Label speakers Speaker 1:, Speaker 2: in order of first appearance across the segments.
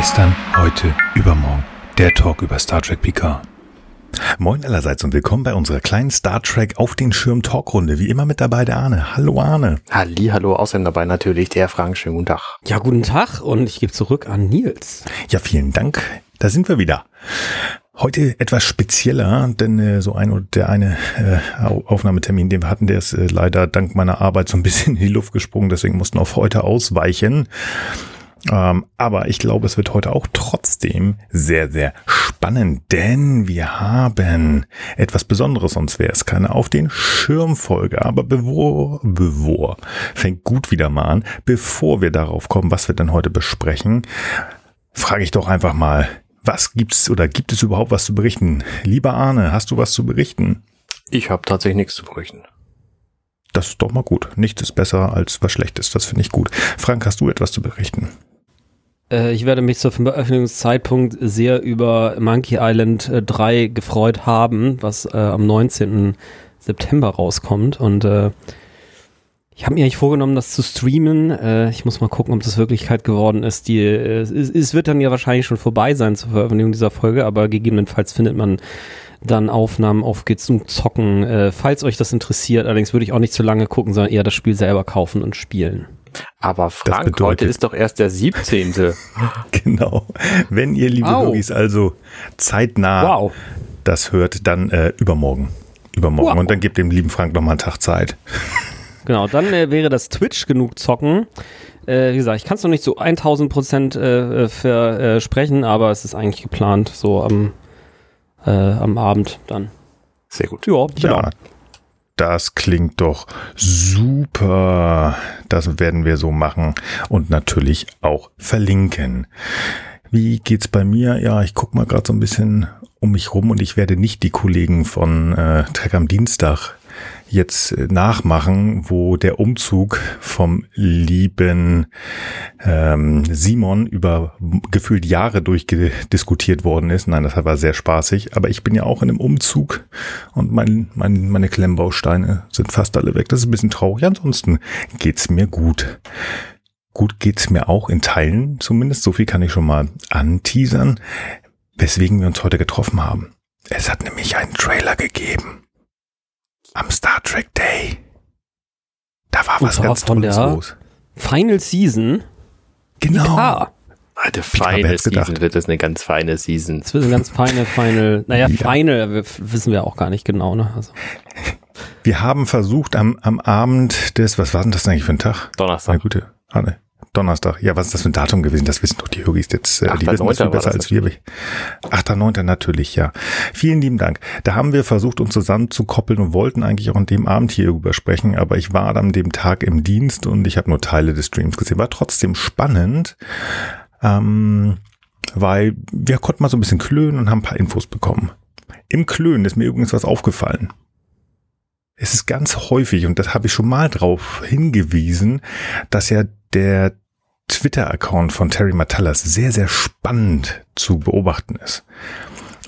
Speaker 1: Gestern, heute, übermorgen. Der Talk über Star Trek Picard. Moin allerseits und willkommen bei unserer kleinen Star Trek auf den Schirm Talkrunde. Wie immer mit dabei der Arne. Hallo Arne.
Speaker 2: Halli, hallo, außerdem dabei natürlich der Frank. Schönen guten Tag.
Speaker 3: Ja, guten Tag und ich gebe zurück an Nils.
Speaker 1: Ja, vielen Dank. Da sind wir wieder. Heute etwas spezieller, denn äh, so ein oder der eine äh, Aufnahmetermin, den wir hatten, der ist äh, leider dank meiner Arbeit so ein bisschen in die Luft gesprungen, deswegen mussten wir auf heute ausweichen. Ähm, aber ich glaube, es wird heute auch trotzdem sehr, sehr spannend, denn wir haben etwas Besonderes, sonst wäre es keine auf den Schirmfolge. Aber bevor, bevor, fängt gut wieder mal an, bevor wir darauf kommen, was wir denn heute besprechen, frage ich doch einfach mal, was gibt's oder gibt es überhaupt was zu berichten? Lieber Arne, hast du was zu berichten?
Speaker 2: Ich habe tatsächlich nichts zu berichten.
Speaker 1: Das ist doch mal gut. Nichts ist besser als was Schlechtes. Das finde ich gut. Frank, hast du etwas zu berichten?
Speaker 3: Äh, ich werde mich zur Veröffentlichungszeitpunkt sehr über Monkey Island 3 äh, gefreut haben, was äh, am 19. September rauskommt. Und äh, ich habe mir eigentlich vorgenommen, das zu streamen. Äh, ich muss mal gucken, ob das Wirklichkeit geworden ist. Die, äh, es, es, wird dann ja wahrscheinlich schon vorbei sein zur Veröffentlichung dieser Folge, aber gegebenenfalls findet man dann Aufnahmen auf geht's zum Zocken. Falls euch das interessiert, allerdings würde ich auch nicht zu lange gucken, sondern eher das Spiel selber kaufen und spielen.
Speaker 2: Aber Frank, heute ist doch erst der 17.
Speaker 1: genau. Wenn ihr, liebe wow. also zeitnah wow. das hört, dann äh, übermorgen. Übermorgen. Wow. Und dann gebt dem lieben Frank noch mal einen Tag Zeit.
Speaker 3: Genau, dann äh, wäre das Twitch genug zocken. Äh, wie gesagt, ich kann es noch nicht so 1000 Prozent äh, versprechen, aber es ist eigentlich geplant, so am, äh, am Abend dann.
Speaker 1: Sehr gut. Ja, genau. Ja. Das klingt doch super. Das werden wir so machen und natürlich auch verlinken. Wie geht's bei mir? Ja, ich guck mal gerade so ein bisschen um mich rum und ich werde nicht die Kollegen von äh, Trek am Dienstag jetzt äh, nachmachen, wo der Umzug vom lieben ähm, Simon über gefühlt Jahre durchdiskutiert worden ist. Nein, das war sehr spaßig. Aber ich bin ja auch in einem Umzug und mein, mein, meine Klemmbausteine sind fast alle weg. Das ist ein bisschen traurig. Ansonsten geht's mir gut. Gut geht's mir auch in Teilen zumindest. So viel kann ich schon mal anteasern, weswegen wir uns heute getroffen haben. Es hat nämlich einen Trailer gegeben am Star Trek Day. Da war was ganz Tolles los.
Speaker 3: Final Season.
Speaker 1: Genau.
Speaker 2: Picard. Eine feine Season wird das eine ganz feine Season.
Speaker 3: Das wird eine ganz feine, Final. Naja, ja. Final wissen wir auch gar nicht genau, ne? Also.
Speaker 1: Wir haben versucht am, am Abend des, was war denn das eigentlich für ein Tag?
Speaker 2: Donnerstag.
Speaker 1: Eine gute. Ah, ne. Donnerstag. Ja, was ist das für ein Datum gewesen? Das wissen doch die Hörgis jetzt. Äh, die wissen das viel besser als wir. 8.9. natürlich, ja. Vielen lieben Dank. Da haben wir versucht, uns zusammenzukoppeln und wollten eigentlich auch an dem Abend hier übersprechen, aber ich war an dem Tag im Dienst und ich habe nur Teile des Streams gesehen. War trotzdem spannend, ähm, weil wir konnten mal so ein bisschen klönen und haben ein paar Infos bekommen. Im Klönen ist mir übrigens was aufgefallen. Es ist ganz häufig, und das habe ich schon mal drauf hingewiesen, dass ja der Twitter-Account von Terry Matallas sehr, sehr spannend zu beobachten ist.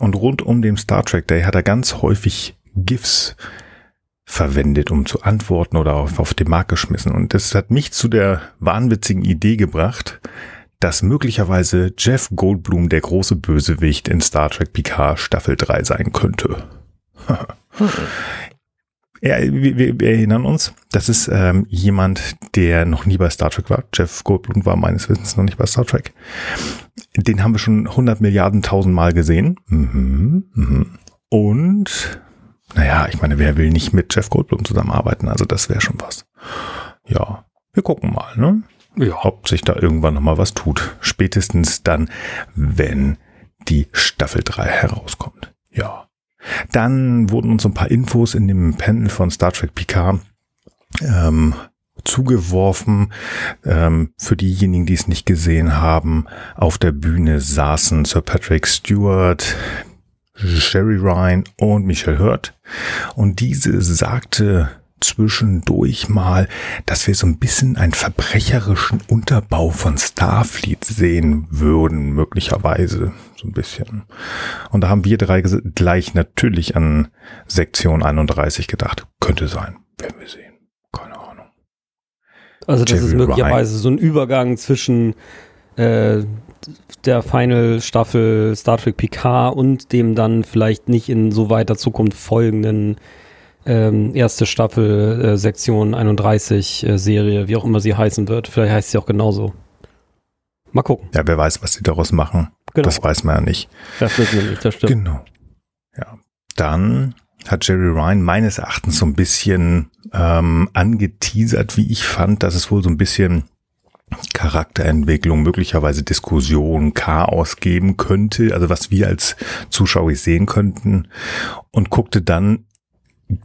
Speaker 1: Und rund um den Star Trek Day hat er ganz häufig GIFs verwendet, um zu antworten oder auf, auf den Markt geschmissen. Und das hat mich zu der wahnwitzigen Idee gebracht, dass möglicherweise Jeff Goldblum der große Bösewicht in Star Trek Picard Staffel 3 sein könnte. Ja, wir, wir erinnern uns, das ist ähm, jemand, der noch nie bei Star Trek war. Jeff Goldblum war meines Wissens noch nicht bei Star Trek. Den haben wir schon 100 Milliarden tausend Mal gesehen. Mhm, mhm. Und, naja, ich meine, wer will nicht mit Jeff Goldblum zusammenarbeiten? Also das wäre schon was. Ja, wir gucken mal, ne? Ja. Ob sich da irgendwann nochmal was tut. Spätestens dann, wenn die Staffel 3 herauskommt. Ja. Dann wurden uns ein paar Infos in dem Panel von Star Trek Picard ähm, zugeworfen. Ähm, für diejenigen, die es nicht gesehen haben, auf der Bühne saßen Sir Patrick Stewart, Sherry Ryan und Michelle Hurt. Und diese sagte zwischendurch mal, dass wir so ein bisschen einen verbrecherischen Unterbau von Starfleet sehen würden, möglicherweise so ein bisschen. Und da haben wir drei gleich natürlich an Sektion 31 gedacht. Könnte sein, werden wir sehen. Keine Ahnung.
Speaker 3: Also das Jerry ist möglicherweise Ryan. so ein Übergang zwischen äh, der Final Staffel Star Trek Picard und dem dann vielleicht nicht in so weiter Zukunft folgenden ähm, erste Staffel äh, Sektion 31 äh, Serie, wie auch immer sie heißen wird. Vielleicht heißt sie auch genauso. Mal gucken.
Speaker 1: Ja, wer weiß, was sie daraus machen. Genau. Das weiß man ja nicht.
Speaker 3: Das wissen wir nicht, das stimmt.
Speaker 1: Genau. Ja. Dann hat Jerry Ryan meines Erachtens so ein bisschen ähm, angeteasert, wie ich fand, dass es wohl so ein bisschen Charakterentwicklung, möglicherweise Diskussion, Chaos geben könnte, also was wir als Zuschauer sehen könnten und guckte dann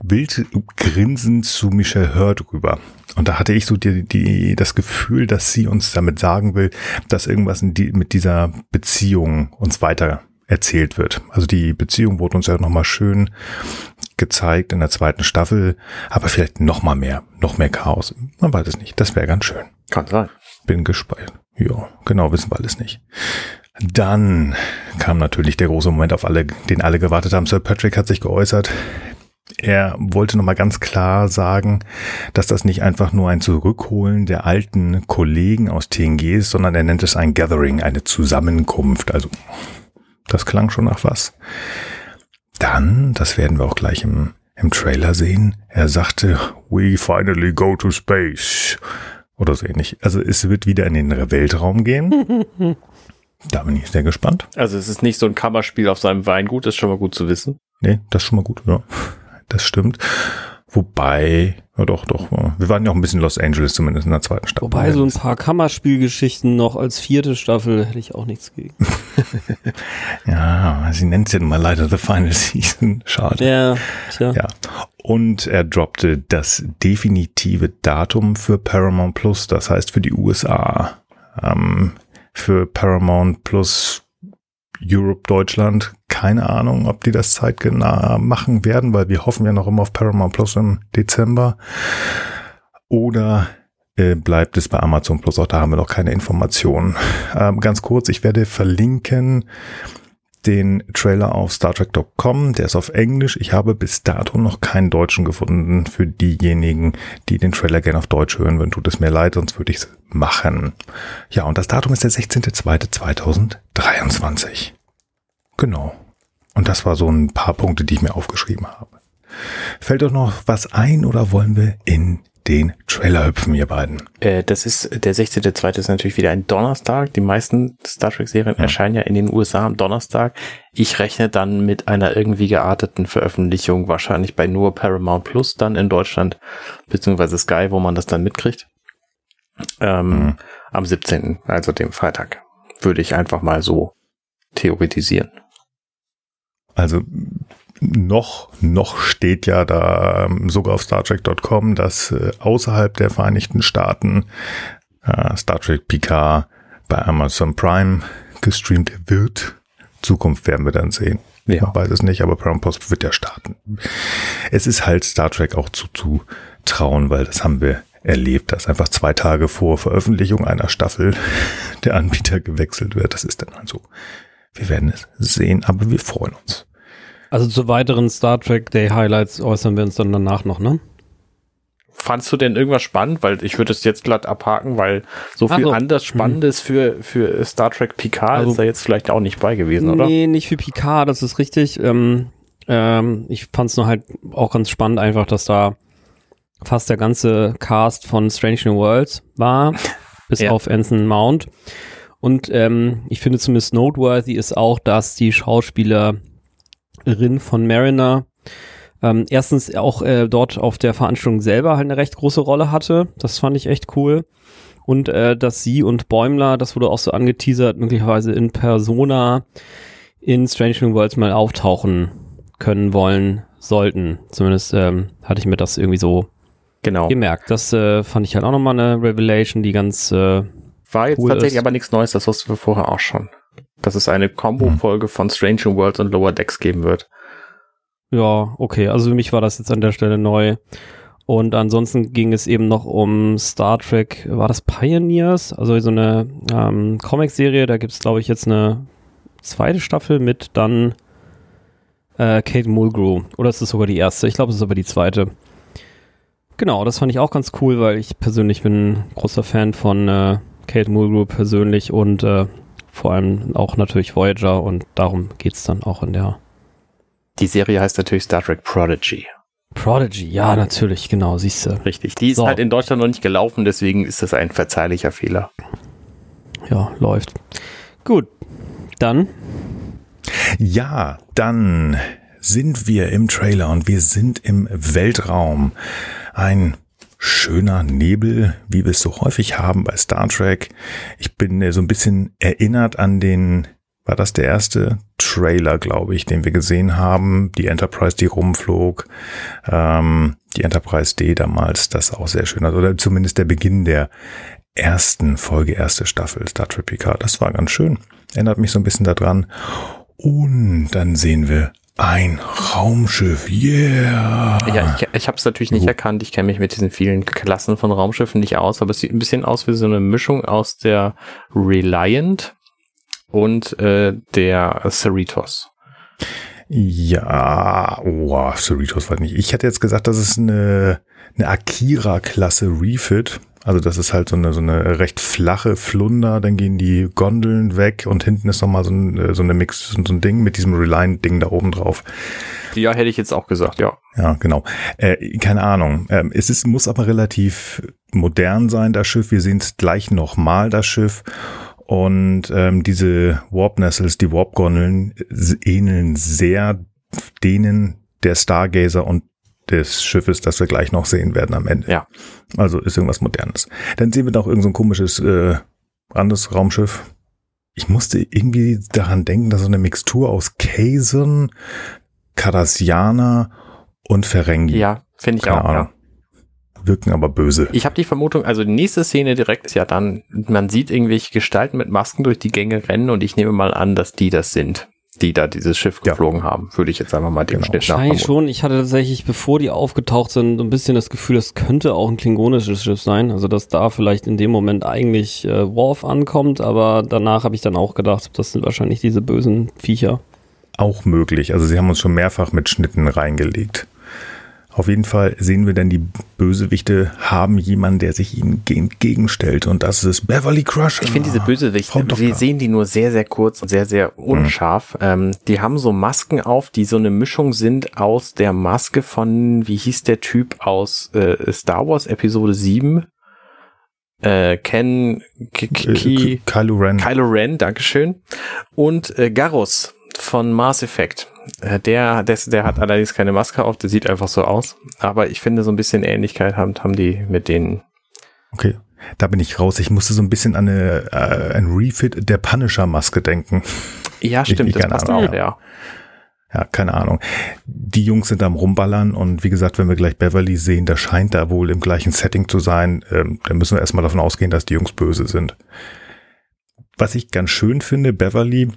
Speaker 1: wild grinsend zu Michelle Hurd rüber. Und da hatte ich so die, die, das Gefühl, dass sie uns damit sagen will, dass irgendwas die, mit dieser Beziehung uns weiter erzählt wird. Also die Beziehung wurde uns ja nochmal schön gezeigt in der zweiten Staffel, aber vielleicht noch mal mehr, noch mehr Chaos. Man weiß es nicht. Das wäre ganz schön.
Speaker 2: Kann sein.
Speaker 1: Bin gespannt. Ja, genau, wissen wir alles nicht. Dann kam natürlich der große Moment, auf alle, den alle gewartet haben. Sir Patrick hat sich geäußert. Er wollte nochmal ganz klar sagen, dass das nicht einfach nur ein Zurückholen der alten Kollegen aus TNG ist, sondern er nennt es ein Gathering, eine Zusammenkunft. Also, das klang schon nach was. Dann, das werden wir auch gleich im, im Trailer sehen, er sagte, we finally go to space. Oder so ähnlich. Also es wird wieder in den Weltraum gehen. da bin ich sehr gespannt.
Speaker 2: Also es ist nicht so ein Kammerspiel auf seinem Weingut, das ist schon mal gut zu wissen.
Speaker 1: Nee, das ist schon mal gut, ja. Das stimmt. Wobei, ja doch, doch. Wir waren ja auch ein bisschen Los Angeles, zumindest in der zweiten Staffel.
Speaker 3: Wobei so ein paar Kammerspielgeschichten noch als vierte Staffel hätte ich auch nichts gegen.
Speaker 1: ja, sie nennt es ja nun mal leider The Final Season. Schade.
Speaker 3: Ja, tja.
Speaker 1: Ja. Und er droppte das definitive Datum für Paramount Plus, das heißt für die USA. Ähm, für Paramount Plus Europe Deutschland. Keine Ahnung, ob die das zeitgenau machen werden, weil wir hoffen ja noch immer auf Paramount Plus im Dezember. Oder äh, bleibt es bei Amazon Plus? Auch da haben wir noch keine Informationen. Ähm, ganz kurz, ich werde verlinken den Trailer auf StarTrek.com. Der ist auf Englisch. Ich habe bis dato noch keinen Deutschen gefunden für diejenigen, die den Trailer gerne auf Deutsch hören würden. Tut es mir leid, sonst würde ich es machen. Ja, und das Datum ist der 16.02.2023. Genau. Und das war so ein paar Punkte, die ich mir aufgeschrieben habe. Fällt euch noch was ein oder wollen wir in den Trailer hüpfen, ihr beiden?
Speaker 2: Äh, das ist, der 16.2. ist natürlich wieder ein Donnerstag. Die meisten Star Trek Serien ja. erscheinen ja in den USA am Donnerstag. Ich rechne dann mit einer irgendwie gearteten Veröffentlichung, wahrscheinlich bei nur Paramount Plus dann in Deutschland, beziehungsweise Sky, wo man das dann mitkriegt. Ähm, mhm. Am 17., also dem Freitag. Würde ich einfach mal so theoretisieren.
Speaker 1: Also noch, noch steht ja da ähm, sogar auf StarTrek.com, dass äh, außerhalb der Vereinigten Staaten äh, Star Trek Picard bei Amazon Prime gestreamt wird. Zukunft werden wir dann sehen. Ja. Man weiß es nicht, aber Paramount Post wird ja starten. Es ist halt Star Trek auch zuzutrauen, weil das haben wir erlebt, dass einfach zwei Tage vor Veröffentlichung einer Staffel der Anbieter gewechselt wird. Das ist dann also, wir werden es sehen, aber wir freuen uns.
Speaker 3: Also zu weiteren Star Trek Day Highlights äußern wir uns dann danach noch, ne?
Speaker 2: Fandst du denn irgendwas spannend? Weil ich würde es jetzt glatt abhaken, weil so viel so. anders mhm. Spannendes für, für Star Trek Picard also, ist da jetzt vielleicht auch nicht bei gewesen, oder?
Speaker 3: Nee, nicht für Picard, das ist richtig. Ähm, ähm, ich fand es nur halt auch ganz spannend einfach, dass da fast der ganze Cast von Strange New Worlds war, bis ja. auf Anson Mount. Und ähm, ich finde zumindest noteworthy ist auch, dass die Schauspieler Rin von Mariner ähm, erstens auch äh, dort auf der Veranstaltung selber halt eine recht große Rolle hatte. Das fand ich echt cool. Und äh, dass sie und Bäumler, das wurde auch so angeteasert, möglicherweise in Persona in Strange New Worlds mal auftauchen können wollen sollten. Zumindest ähm, hatte ich mir das irgendwie so genau. gemerkt. Das äh, fand ich halt auch nochmal eine Revelation, die ganz äh,
Speaker 2: war jetzt cool tatsächlich ist. aber nichts Neues, das wussten wir vorher auch schon dass es eine Combo-Folge von Strange New Worlds und Lower Decks geben wird.
Speaker 3: Ja, okay. Also für mich war das jetzt an der Stelle neu. Und ansonsten ging es eben noch um Star Trek, war das Pioneers? Also so eine ähm, Comic-Serie, da gibt es, glaube ich, jetzt eine zweite Staffel mit dann äh, Kate Mulgrew. Oder ist es sogar die erste? Ich glaube, es ist aber die zweite. Genau, das fand ich auch ganz cool, weil ich persönlich bin ein großer Fan von äh, Kate Mulgrew persönlich und äh, vor allem auch natürlich Voyager und darum geht es dann auch in der.
Speaker 2: Die Serie heißt natürlich Star Trek Prodigy.
Speaker 3: Prodigy, ja, natürlich, genau, siehst du.
Speaker 2: Richtig. Die ist
Speaker 3: So.
Speaker 2: halt in Deutschland noch nicht gelaufen, deswegen ist das ein verzeihlicher Fehler.
Speaker 3: Ja, läuft. Gut, dann
Speaker 1: Ja, dann sind wir im Trailer und wir sind im Weltraum. Ein schöner Nebel, wie wir es so häufig haben bei Star Trek. Ich bin äh, so ein bisschen erinnert an den, war das der erste Trailer, glaube ich, den wir gesehen haben. Die Enterprise, die rumflog. Ähm, die Enterprise D damals, das auch sehr schön. Also, oder zumindest der Beginn der ersten Folge, erste Staffel Star Trek Picard. Das war ganz schön. Erinnert mich so ein bisschen daran. Und dann sehen wir ein Raumschiff. Yeah.
Speaker 2: Ja, ich, ich habe es natürlich nicht erkannt. Ich kenne mich mit diesen vielen Klassen von Raumschiffen nicht aus, aber es sieht ein bisschen aus wie so eine Mischung aus der Reliant und äh, der Cerritos.
Speaker 1: Ja, oh, Cerritos weiß nicht. Ich hätte jetzt gesagt, das ist eine, eine Akira-Klasse Refit. Also das ist halt so eine, so eine recht flache Flunder, dann gehen die Gondeln weg und hinten ist nochmal so, ein, so eine Mix, so ein Ding mit diesem Reliant-Ding da oben drauf.
Speaker 2: Ja, hätte ich jetzt auch gesagt, ja.
Speaker 1: Ja, genau. Äh, keine Ahnung. Ähm, es ist, muss aber relativ modern sein, das Schiff. Wir sehen es gleich nochmal, das Schiff. Und ähm, diese Warp Nestles, die Warp Gondeln, s- ähneln sehr denen der Stargazer und des Schiffes, das wir gleich noch sehen werden am Ende.
Speaker 2: Ja.
Speaker 1: Also ist irgendwas Modernes. Dann sehen wir noch irgend so ein komisches äh, anderes Raumschiff. Ich musste irgendwie daran denken, dass so eine Mixtur aus Kazon, Cardassianer und Ferengi.
Speaker 2: Ja, finde ich
Speaker 1: Keine
Speaker 2: auch,
Speaker 1: Ahnung.
Speaker 2: ja.
Speaker 1: Wirken aber böse.
Speaker 2: Ich habe die Vermutung, also die nächste Szene direkt ist ja dann, man sieht irgendwelche Gestalten mit Masken durch die Gänge rennen und ich nehme mal an, dass die das sind, die da dieses Schiff
Speaker 1: Ja.
Speaker 2: geflogen haben. Würde ich jetzt einfach mal dem
Speaker 1: Genau.
Speaker 2: Schnitt nach
Speaker 3: wahrscheinlich schon. Ich hatte tatsächlich, bevor die aufgetaucht sind, so ein bisschen das Gefühl, das könnte auch ein klingonisches Schiff sein. Also dass da vielleicht in dem Moment eigentlich äh, Worf ankommt, aber danach habe ich dann auch gedacht, das sind wahrscheinlich diese bösen Viecher.
Speaker 1: Auch möglich. Also sie haben uns schon mehrfach mit Schnitten reingelegt. Auf jeden Fall sehen wir dann, die Bösewichte haben jemanden, der sich ihnen entgegenstellt. Und das ist Beverly Crusher.
Speaker 2: Ich finde diese Bösewichte, wir sehen die nur sehr, sehr kurz und sehr, sehr unscharf. Ähm, die haben so Masken auf, die so eine Mischung sind aus der Maske von, wie hieß der Typ aus äh, Star Wars Episode 7? Äh, Ken K K
Speaker 1: Äh,
Speaker 2: Ki
Speaker 1: Kylo Ren.
Speaker 2: Kylo Ren, Dankeschön. Und äh, Garrus von Mass Effect. Äh, der, des, der hat allerdings keine Maske auf, der sieht einfach so aus. Aber ich finde, so ein bisschen Ähnlichkeit haben, haben die mit denen.
Speaker 1: Okay, da bin ich raus. Ich musste so ein bisschen an eine, äh, ein Refit der Punisher-Maske denken.
Speaker 2: Ja, stimmt,
Speaker 1: ich
Speaker 2: das passt
Speaker 1: Ahnung,
Speaker 2: auch,
Speaker 1: ja.
Speaker 2: ja.
Speaker 1: Ja, keine Ahnung. Die Jungs sind am Rumballern und wie gesagt, wenn wir gleich Beverly sehen, da scheint da wohl im gleichen Setting zu sein, ähm, dann müssen wir erstmal davon ausgehen, dass die Jungs böse sind. Was ich ganz schön finde, Beverly,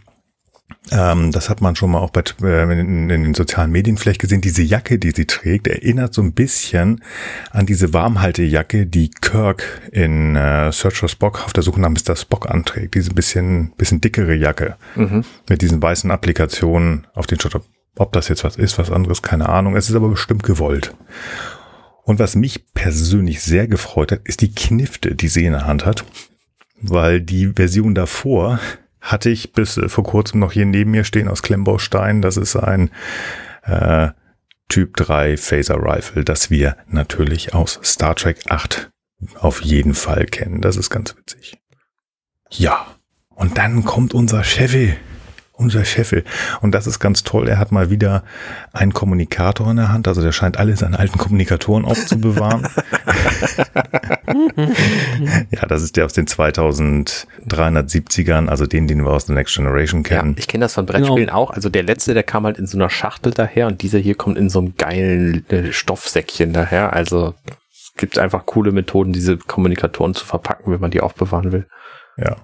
Speaker 1: ähm, das hat man schon mal auch bei, äh, in, in den sozialen Medien vielleicht gesehen, diese Jacke, die sie trägt, erinnert so ein bisschen an diese Warmhaltejacke, die Kirk in äh, Search for Spock auf der Suche nach Mr. Spock anträgt. Diese bisschen, bisschen dickere Jacke
Speaker 2: Mhm.
Speaker 1: mit diesen weißen Applikationen auf den Shot. Ob das jetzt was ist, was anderes, keine Ahnung. Es ist aber bestimmt gewollt. Und was mich persönlich sehr gefreut hat, ist die Knifte, die sie in der Hand hat. Weil die Version davor hatte ich bis äh, vor kurzem noch hier neben mir stehen aus Klemmbaustein. Das ist ein äh, Typ 3 Phaser Rifle, das wir natürlich aus Star Trek 8 auf jeden Fall kennen. Das ist ganz witzig. Ja, und dann kommt unser Chevy. Unser Cheffe. Und das ist ganz toll. Er hat mal wieder einen Kommunikator in der Hand. Also der scheint alle seine alten Kommunikatoren aufzubewahren. ja, das ist der aus den 2370ern, also den, den wir aus The Next Generation
Speaker 2: Ja,
Speaker 1: kennen.
Speaker 2: ich kenne das von Brettspielen auch. Also der letzte, der kam halt in so einer Schachtel daher und dieser hier kommt in so einem geilen äh, Stoffsäckchen daher. Also es gibt einfach coole Methoden, diese Kommunikatoren zu verpacken, wenn man die aufbewahren will.
Speaker 1: Ja.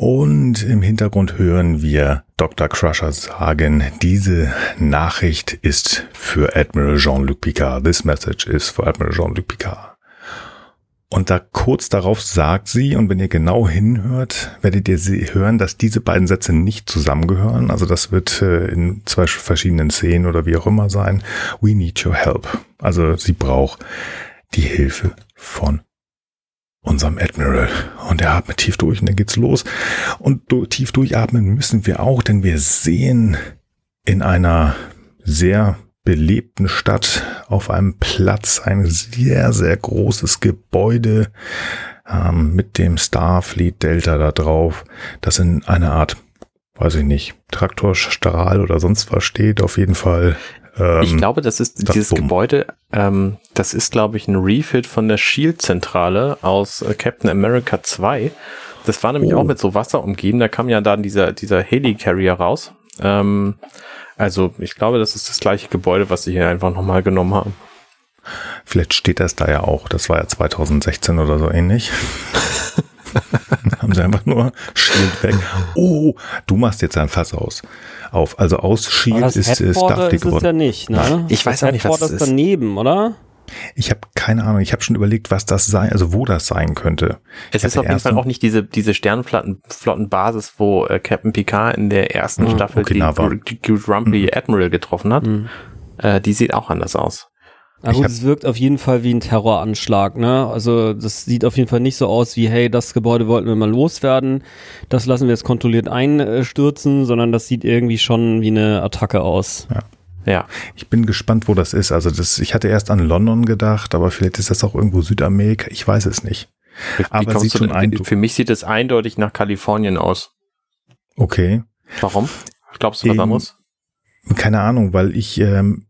Speaker 1: Und im Hintergrund hören wir Dr. Crusher sagen, diese Nachricht ist für Admiral Jean-Luc Picard. This message is for Admiral Jean-Luc Picard. Und da kurz darauf sagt sie, und wenn ihr genau hinhört, werdet ihr hören, dass diese beiden Sätze nicht zusammengehören. Also das wird äh, in zwei verschiedenen Szenen oder wie auch immer sein. We need your help. Also sie braucht die Hilfe von unserem Admiral. Und er atmet tief durch und dann geht's los. Und tief durchatmen müssen wir auch, denn wir sehen in einer sehr belebten Stadt auf einem Platz ein sehr, sehr großes Gebäude ähm, mit dem Starfleet Delta da drauf, das in einer Art, weiß ich nicht, Traktorstrahl oder sonst was steht. Auf jeden Fall
Speaker 2: ähm, ich glaube, das ist das dieses Bumm. Gebäude, ähm, das ist, glaube ich, ein Refit von der Shield-Zentrale aus äh, Captain America 2. Das war nämlich oh. auch mit so Wasser umgeben. Da kam ja dann dieser, dieser Helicarrier raus. Ähm, also ich glaube, das ist das gleiche Gebäude, was sie hier einfach nochmal genommen haben.
Speaker 1: Vielleicht steht das da ja auch. Das war ja 2016 oder so ähnlich. haben sie einfach nur Shield weg. Oh, du machst jetzt ein Fass aus. Auf. Also aus Shield ist, ist
Speaker 3: Darth ist es ja nicht, ne?
Speaker 2: Ich weiß auch nicht, was
Speaker 3: das ist. daneben, oder?
Speaker 1: Ich habe keine Ahnung. Ich habe schon überlegt, was das sein, also wo das sein könnte.
Speaker 2: Es ist auf jeden Fall auch nicht diese diese Sternflottenbasis, wo äh, Captain Picard in der ersten mhm. Staffel die, die, die Grumpy mhm. Admiral getroffen hat. Mhm. Äh, die sieht auch anders aus.
Speaker 3: Na gut, es wirkt auf jeden Fall wie ein Terroranschlag, ne? Also das sieht auf jeden Fall nicht so aus wie, hey, das Gebäude wollten wir mal loswerden, das lassen wir jetzt kontrolliert einstürzen, sondern das sieht irgendwie schon wie eine Attacke aus.
Speaker 1: Ja. Ja. Ich bin gespannt, wo das ist. Also das, ich hatte erst an London gedacht, aber vielleicht ist das auch irgendwo Südamerika. Ich weiß es nicht.
Speaker 2: Wie aber sieht schon ein, für mich sieht es eindeutig nach Kalifornien aus.
Speaker 1: Okay.
Speaker 2: Warum? Glaubst du was anderes?
Speaker 1: Keine Ahnung, weil ich ähm,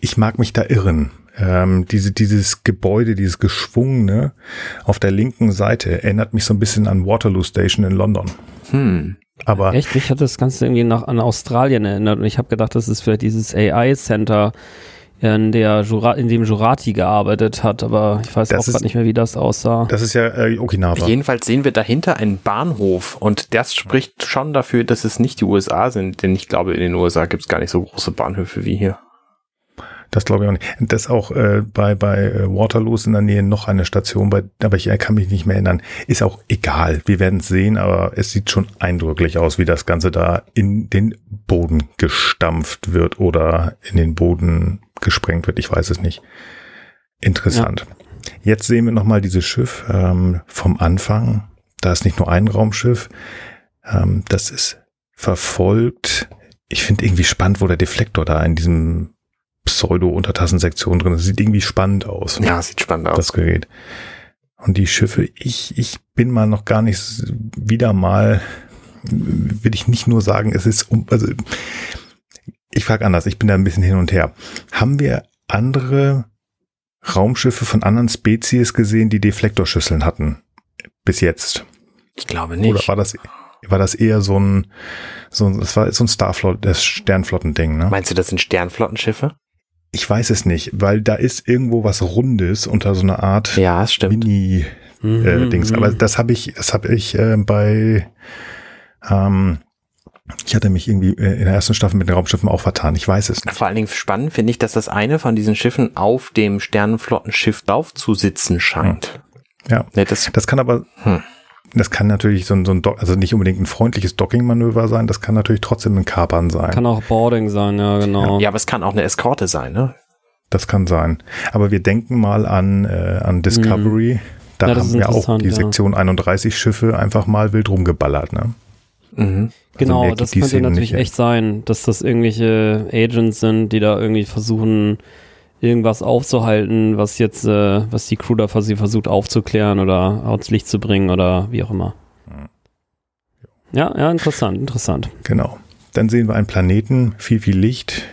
Speaker 1: ich mag mich da irren ähm, diese, dieses Gebäude, dieses Geschwungene auf der linken Seite erinnert mich so ein bisschen an Waterloo Station in London.
Speaker 3: Hm. Aber Echt? Mich hat das Ganze irgendwie nach, an Australien erinnert und ich habe gedacht, das ist vielleicht dieses AI-Center, in, der Jura, in dem Jurati gearbeitet hat, aber ich weiß das auch gerade nicht mehr, wie das aussah.
Speaker 1: Das ist ja äh, Okinawa.
Speaker 2: Jedenfalls sehen wir dahinter einen Bahnhof und das spricht schon dafür, dass es nicht die USA sind, denn ich glaube, in den USA gibt es gar nicht so große Bahnhöfe wie hier.
Speaker 1: Das glaube ich auch nicht. Das auch äh, bei, bei äh, Waterloo in der Nähe noch eine Station, bei, aber ich kann mich nicht mehr erinnern. Ist auch egal. Wir werden es sehen, aber es sieht schon eindrücklich aus, wie das Ganze da in den Boden gestampft wird oder in den Boden gesprengt wird. Ich weiß es nicht. Interessant. Ja. Jetzt sehen wir nochmal dieses Schiff ähm, vom Anfang. Da ist nicht nur ein Raumschiff. Ähm, das ist verfolgt. Ich finde irgendwie spannend, wo der Deflektor da in diesem Pseudo-Untertassensektion drin. Das sieht irgendwie spannend aus.
Speaker 2: Ja, sieht spannend aus.
Speaker 1: Das Gerät. Und die Schiffe, ich, ich bin mal noch gar nicht wieder mal, will ich nicht nur sagen, es ist um, also ich frage anders, ich bin da ein bisschen hin und her. Haben wir andere Raumschiffe von anderen Spezies gesehen, die Deflektorschüsseln hatten? Bis jetzt?
Speaker 2: Ich glaube nicht.
Speaker 1: Oder war das, war das eher so ein, so ein, das war so ein Starflot, das Sternflottending, ne?
Speaker 2: Meinst du, das sind Sternflottenschiffe?
Speaker 1: Ich weiß es nicht, weil da ist irgendwo was Rundes unter so einer Art
Speaker 2: ja, stimmt.
Speaker 1: Mini mhm, äh, Dings. Aber mhm. das habe ich, das habe ich äh, bei ähm, ich hatte mich irgendwie äh, in der ersten Staffel mit den Raumschiffen auch vertan. Ich weiß es nicht.
Speaker 2: Vor allen Dingen spannend finde ich, dass das eine von diesen Schiffen auf dem Sternenflottenschiff drauf zu sitzen scheint.
Speaker 1: Ja, ja. das, das kann aber, hm. Das kann natürlich so ein, so ein Dock, also nicht unbedingt ein freundliches Docking-Manöver sein, das kann natürlich trotzdem ein Kapern sein.
Speaker 3: Kann auch Boarding sein, ja, genau.
Speaker 2: Ja, ja aber es kann auch eine Eskorte sein, ne?
Speaker 1: Das kann sein. Aber wir denken mal an, äh, an Discovery. Mhm. Da ja, haben wir auch die Sektion ja. 31 Schiffe einfach mal wild rumgeballert, ne?
Speaker 3: Mhm. Also genau, das könnte natürlich nicht, echt sein, dass das irgendwelche Agents sind, die da irgendwie versuchen, irgendwas aufzuhalten, was jetzt, äh, was die Crew da versucht aufzuklären oder ans Licht zu bringen oder wie auch immer. Ja, ja, interessant, interessant.
Speaker 1: Genau. Dann sehen wir einen Planeten, viel, viel Licht.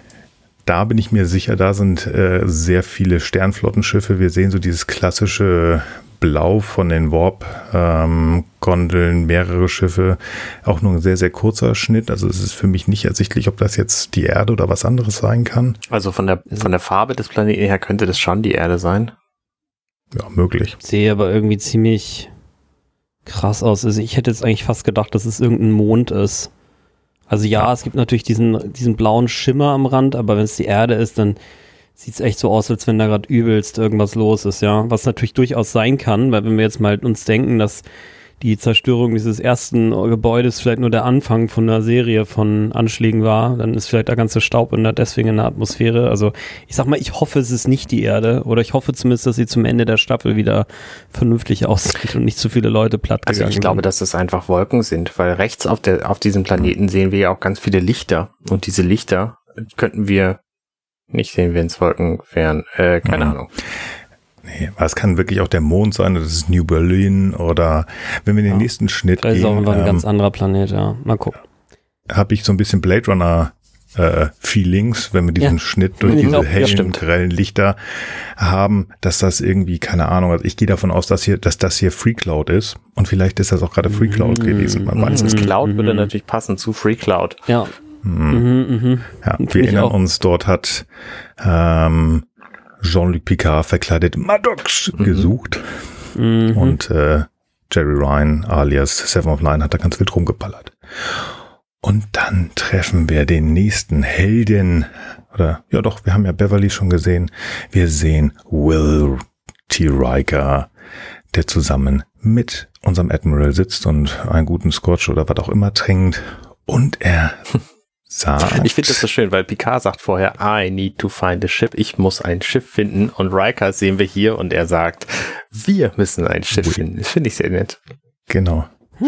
Speaker 1: Da bin ich mir sicher, da sind äh, sehr viele Sternflottenschiffe. Wir sehen so dieses klassische Blau von den Warp-Gondeln, ähm, mehrere Schiffe, auch nur ein sehr, sehr kurzer Schnitt. Also es ist für mich nicht ersichtlich, ob das jetzt die Erde oder was anderes sein kann.
Speaker 2: Also von der, von der Farbe des Planeten her könnte das schon die Erde sein.
Speaker 1: Ja, möglich.
Speaker 3: Sehe aber irgendwie ziemlich krass aus. Also ich hätte jetzt eigentlich fast gedacht, dass es irgendein Mond ist. Also ja, ja. es gibt natürlich diesen, diesen blauen Schimmer am Rand, aber wenn es die Erde ist, dann sieht es echt so aus, als wenn da gerade übelst irgendwas los ist, ja. Was natürlich durchaus sein kann, weil wenn wir jetzt mal uns denken, dass die Zerstörung dieses ersten Gebäudes vielleicht nur der Anfang von einer Serie von Anschlägen war. Dann ist vielleicht der ganze Staub in der, deswegen in der Atmosphäre. Also ich sag mal, ich hoffe, es ist nicht die Erde oder ich hoffe zumindest, dass sie zum Ende der Staffel wieder vernünftig aussieht und nicht zu viele Leute platt
Speaker 2: Also ich glaube,
Speaker 3: sind.
Speaker 2: dass es einfach Wolken sind, weil rechts auf der auf diesem Planeten sehen wir ja auch ganz viele Lichter und diese Lichter könnten wir nicht sehen, wenn es Wolken wären. Äh, keine
Speaker 1: Mhm.
Speaker 2: Ahnung.
Speaker 1: Nee, aber es kann wirklich auch der Mond sein, oder das ist New Berlin oder wenn wir in den
Speaker 3: Ja.
Speaker 1: nächsten Schnitt
Speaker 3: Vielleicht ist auch
Speaker 1: gehen,
Speaker 3: ein
Speaker 1: ähm,
Speaker 3: ganz anderer Planet, ja. Mal gucken.
Speaker 1: habe ich so ein bisschen Blade Runner äh, Feelings, wenn wir diesen
Speaker 3: Ja.
Speaker 1: Schnitt durch diese
Speaker 3: ja,
Speaker 1: hellen, grellen Lichter haben, dass das irgendwie, keine Ahnung, also ich gehe davon aus, dass hier, dass das hier Free Cloud ist und vielleicht ist das auch gerade Free Cloud
Speaker 3: Mhm.
Speaker 1: gewesen, man weiß es
Speaker 3: Mhm.
Speaker 1: nicht.
Speaker 2: Cloud würde
Speaker 3: Mhm.
Speaker 2: natürlich passen zu Free Cloud.
Speaker 3: Ja.
Speaker 1: Mhm.
Speaker 3: Mhm.
Speaker 1: Ja,
Speaker 3: Find
Speaker 1: wir erinnern uns, dort hat ähm, Jean-Luc Picard verkleidet Maddox
Speaker 2: Mhm.
Speaker 1: gesucht
Speaker 3: Mhm.
Speaker 1: und äh, Jerry Ryan alias Seven of Nine hat da ganz wild rumgeballert. Und dann treffen wir den nächsten Helden. Oder ja doch, wir haben ja Beverly schon gesehen. Wir sehen Will T. Riker, der zusammen mit unserem Admiral sitzt und einen guten Scotch oder was auch immer trinkt. Und er sagt.
Speaker 2: Ich finde das so schön, weil Picard sagt vorher, I need to find a ship. Ich muss ein Schiff finden. Und Riker sehen wir hier und er sagt, wir müssen ein Schiff finden. Das finde ich sehr nett.
Speaker 1: Genau,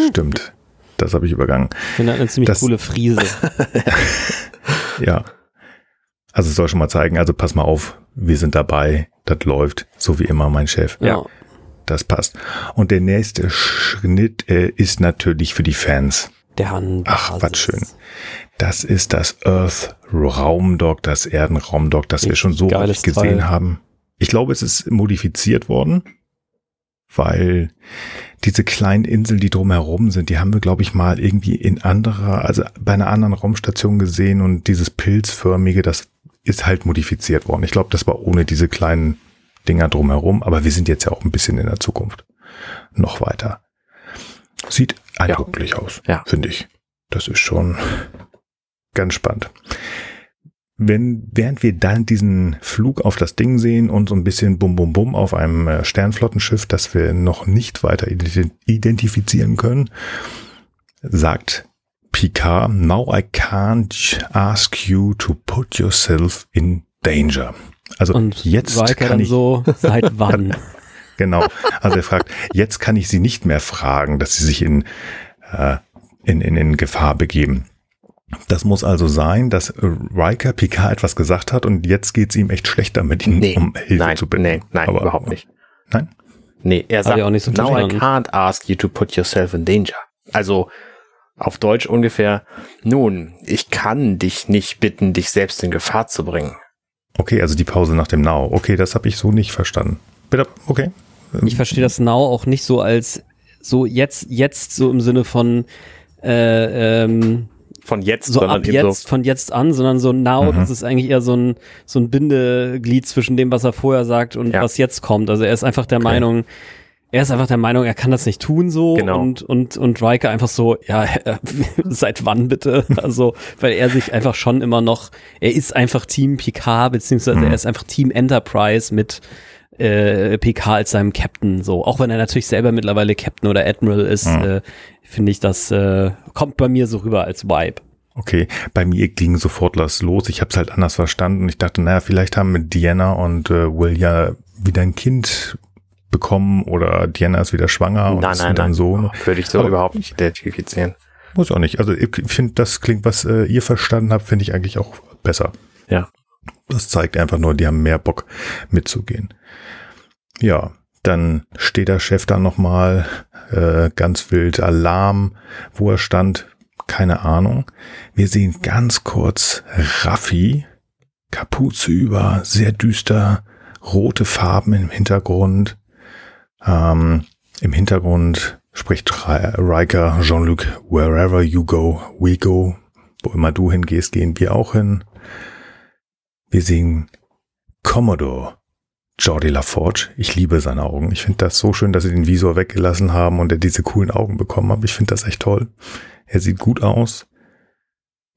Speaker 1: stimmt. Das habe ich übergangen.
Speaker 3: Ich finde das eine ziemlich
Speaker 1: Das-
Speaker 3: coole Friese.
Speaker 1: Ja. Also es soll schon mal zeigen, also pass mal auf, wir sind dabei, das läuft, so wie immer mein Chef.
Speaker 3: Ja.
Speaker 1: Das passt. Und der nächste Schnitt äh, ist natürlich für die Fans.
Speaker 3: Der Hand.
Speaker 1: Ach, was schön. Das ist das Earth Raumdock, das Erdenraumdock, das wir schon so oft gesehen
Speaker 3: Teil.
Speaker 1: haben. Ich glaube, es ist modifiziert worden, weil diese kleinen Inseln, die drumherum sind, die haben wir, glaube ich, mal irgendwie in anderer, also bei einer anderen Raumstation gesehen und dieses pilzförmige, das ist halt modifiziert worden. Ich glaube, das war ohne diese kleinen Dinger drumherum, aber wir sind jetzt ja auch ein bisschen in der Zukunft. Noch weiter. Sieht eindrücklich aus,
Speaker 2: Ja.
Speaker 1: finde ich. Das ist schon ganz spannend. Wenn, während wir dann diesen Flug auf das Ding sehen und so ein bisschen Bum Bum Bum auf einem äh, Sternflottenschiff, das wir noch nicht weiter ident- identifizieren können, sagt Picard, now I can't ask you to put yourself in danger. Also
Speaker 3: Und
Speaker 1: jetzt
Speaker 3: Riker
Speaker 1: kann ich,
Speaker 3: so, seit wann?
Speaker 1: genau, also er fragt, jetzt kann ich sie nicht mehr fragen, dass sie sich in, äh, in, in, in Gefahr begeben. Das muss also sein, dass Riker Picard etwas gesagt hat und jetzt geht es ihm echt schlecht damit, ihn
Speaker 2: Nee,
Speaker 1: um Hilfe
Speaker 2: nein,
Speaker 1: zu bitten.
Speaker 2: nee, nein,
Speaker 1: Aber-
Speaker 2: überhaupt nicht.
Speaker 1: Nein?
Speaker 2: Nee, er sagt,
Speaker 3: ich auch nicht so
Speaker 2: now I can't ask you to put yourself in danger. Also auf Deutsch ungefähr, nun, ich kann dich nicht bitten, dich selbst in Gefahr zu bringen.
Speaker 1: Okay, also die Pause nach dem Now. Okay, das habe ich so nicht verstanden. Bitte, okay.
Speaker 3: Ich verstehe das Now auch nicht so als so jetzt, jetzt so im Sinne von äh, ähm,
Speaker 2: Von jetzt,
Speaker 3: so
Speaker 2: sondern
Speaker 3: ab jetzt, von jetzt an, sondern so Now,
Speaker 1: Mhm.
Speaker 3: das ist eigentlich eher so ein, so ein Bindeglied zwischen dem, was er vorher sagt und
Speaker 2: Ja.
Speaker 3: was jetzt kommt. Also er ist einfach der
Speaker 1: Okay.
Speaker 3: Meinung, er ist einfach der Meinung, er kann das nicht tun so
Speaker 2: Genau.
Speaker 3: und, und, und Riker einfach so, ja, äh, seit wann bitte? Also, weil er sich einfach schon immer noch, er ist einfach Team Picard, beziehungsweise
Speaker 1: Mhm.
Speaker 3: er ist einfach Team Enterprise mit äh, PK als seinem Captain, so. Auch wenn er natürlich selber mittlerweile Captain oder Admiral ist,
Speaker 1: Mhm.
Speaker 3: äh, finde ich, das äh, kommt bei mir so rüber als Vibe.
Speaker 1: Okay, bei mir ging sofort was los. Ich habe es halt anders verstanden. Ich dachte, naja, vielleicht haben mit Diana und äh, Will ja wieder ein Kind bekommen oder Diana ist wieder schwanger und
Speaker 2: Nein,
Speaker 1: ist
Speaker 2: nein,
Speaker 1: einem
Speaker 2: nein.
Speaker 1: Sohn.
Speaker 2: Würde ich so
Speaker 1: Aber-
Speaker 2: überhaupt nicht identifizieren.
Speaker 1: Muss auch nicht. Also ich finde, das klingt, was äh, ihr verstanden habt, finde ich eigentlich auch besser.
Speaker 2: Ja.
Speaker 1: Das zeigt einfach nur, die haben mehr Bock mitzugehen. Ja, dann steht der Chef da nochmal äh, ganz wild Alarm, wo er stand, keine Ahnung. Wir sehen ganz kurz Raffi, Kapuze über, sehr düster, rote Farben im Hintergrund. Ähm, Im Hintergrund spricht Ri- Riker, Jean-Luc, wherever you go, we go. Wo immer du hingehst, gehen wir auch hin. Wir sehen Commodore Jordi LaForge. Ich liebe seine Augen. Ich finde das so schön, dass sie den Visor weggelassen haben und er diese coolen Augen bekommen hat. Ich finde das echt toll. Er sieht gut aus.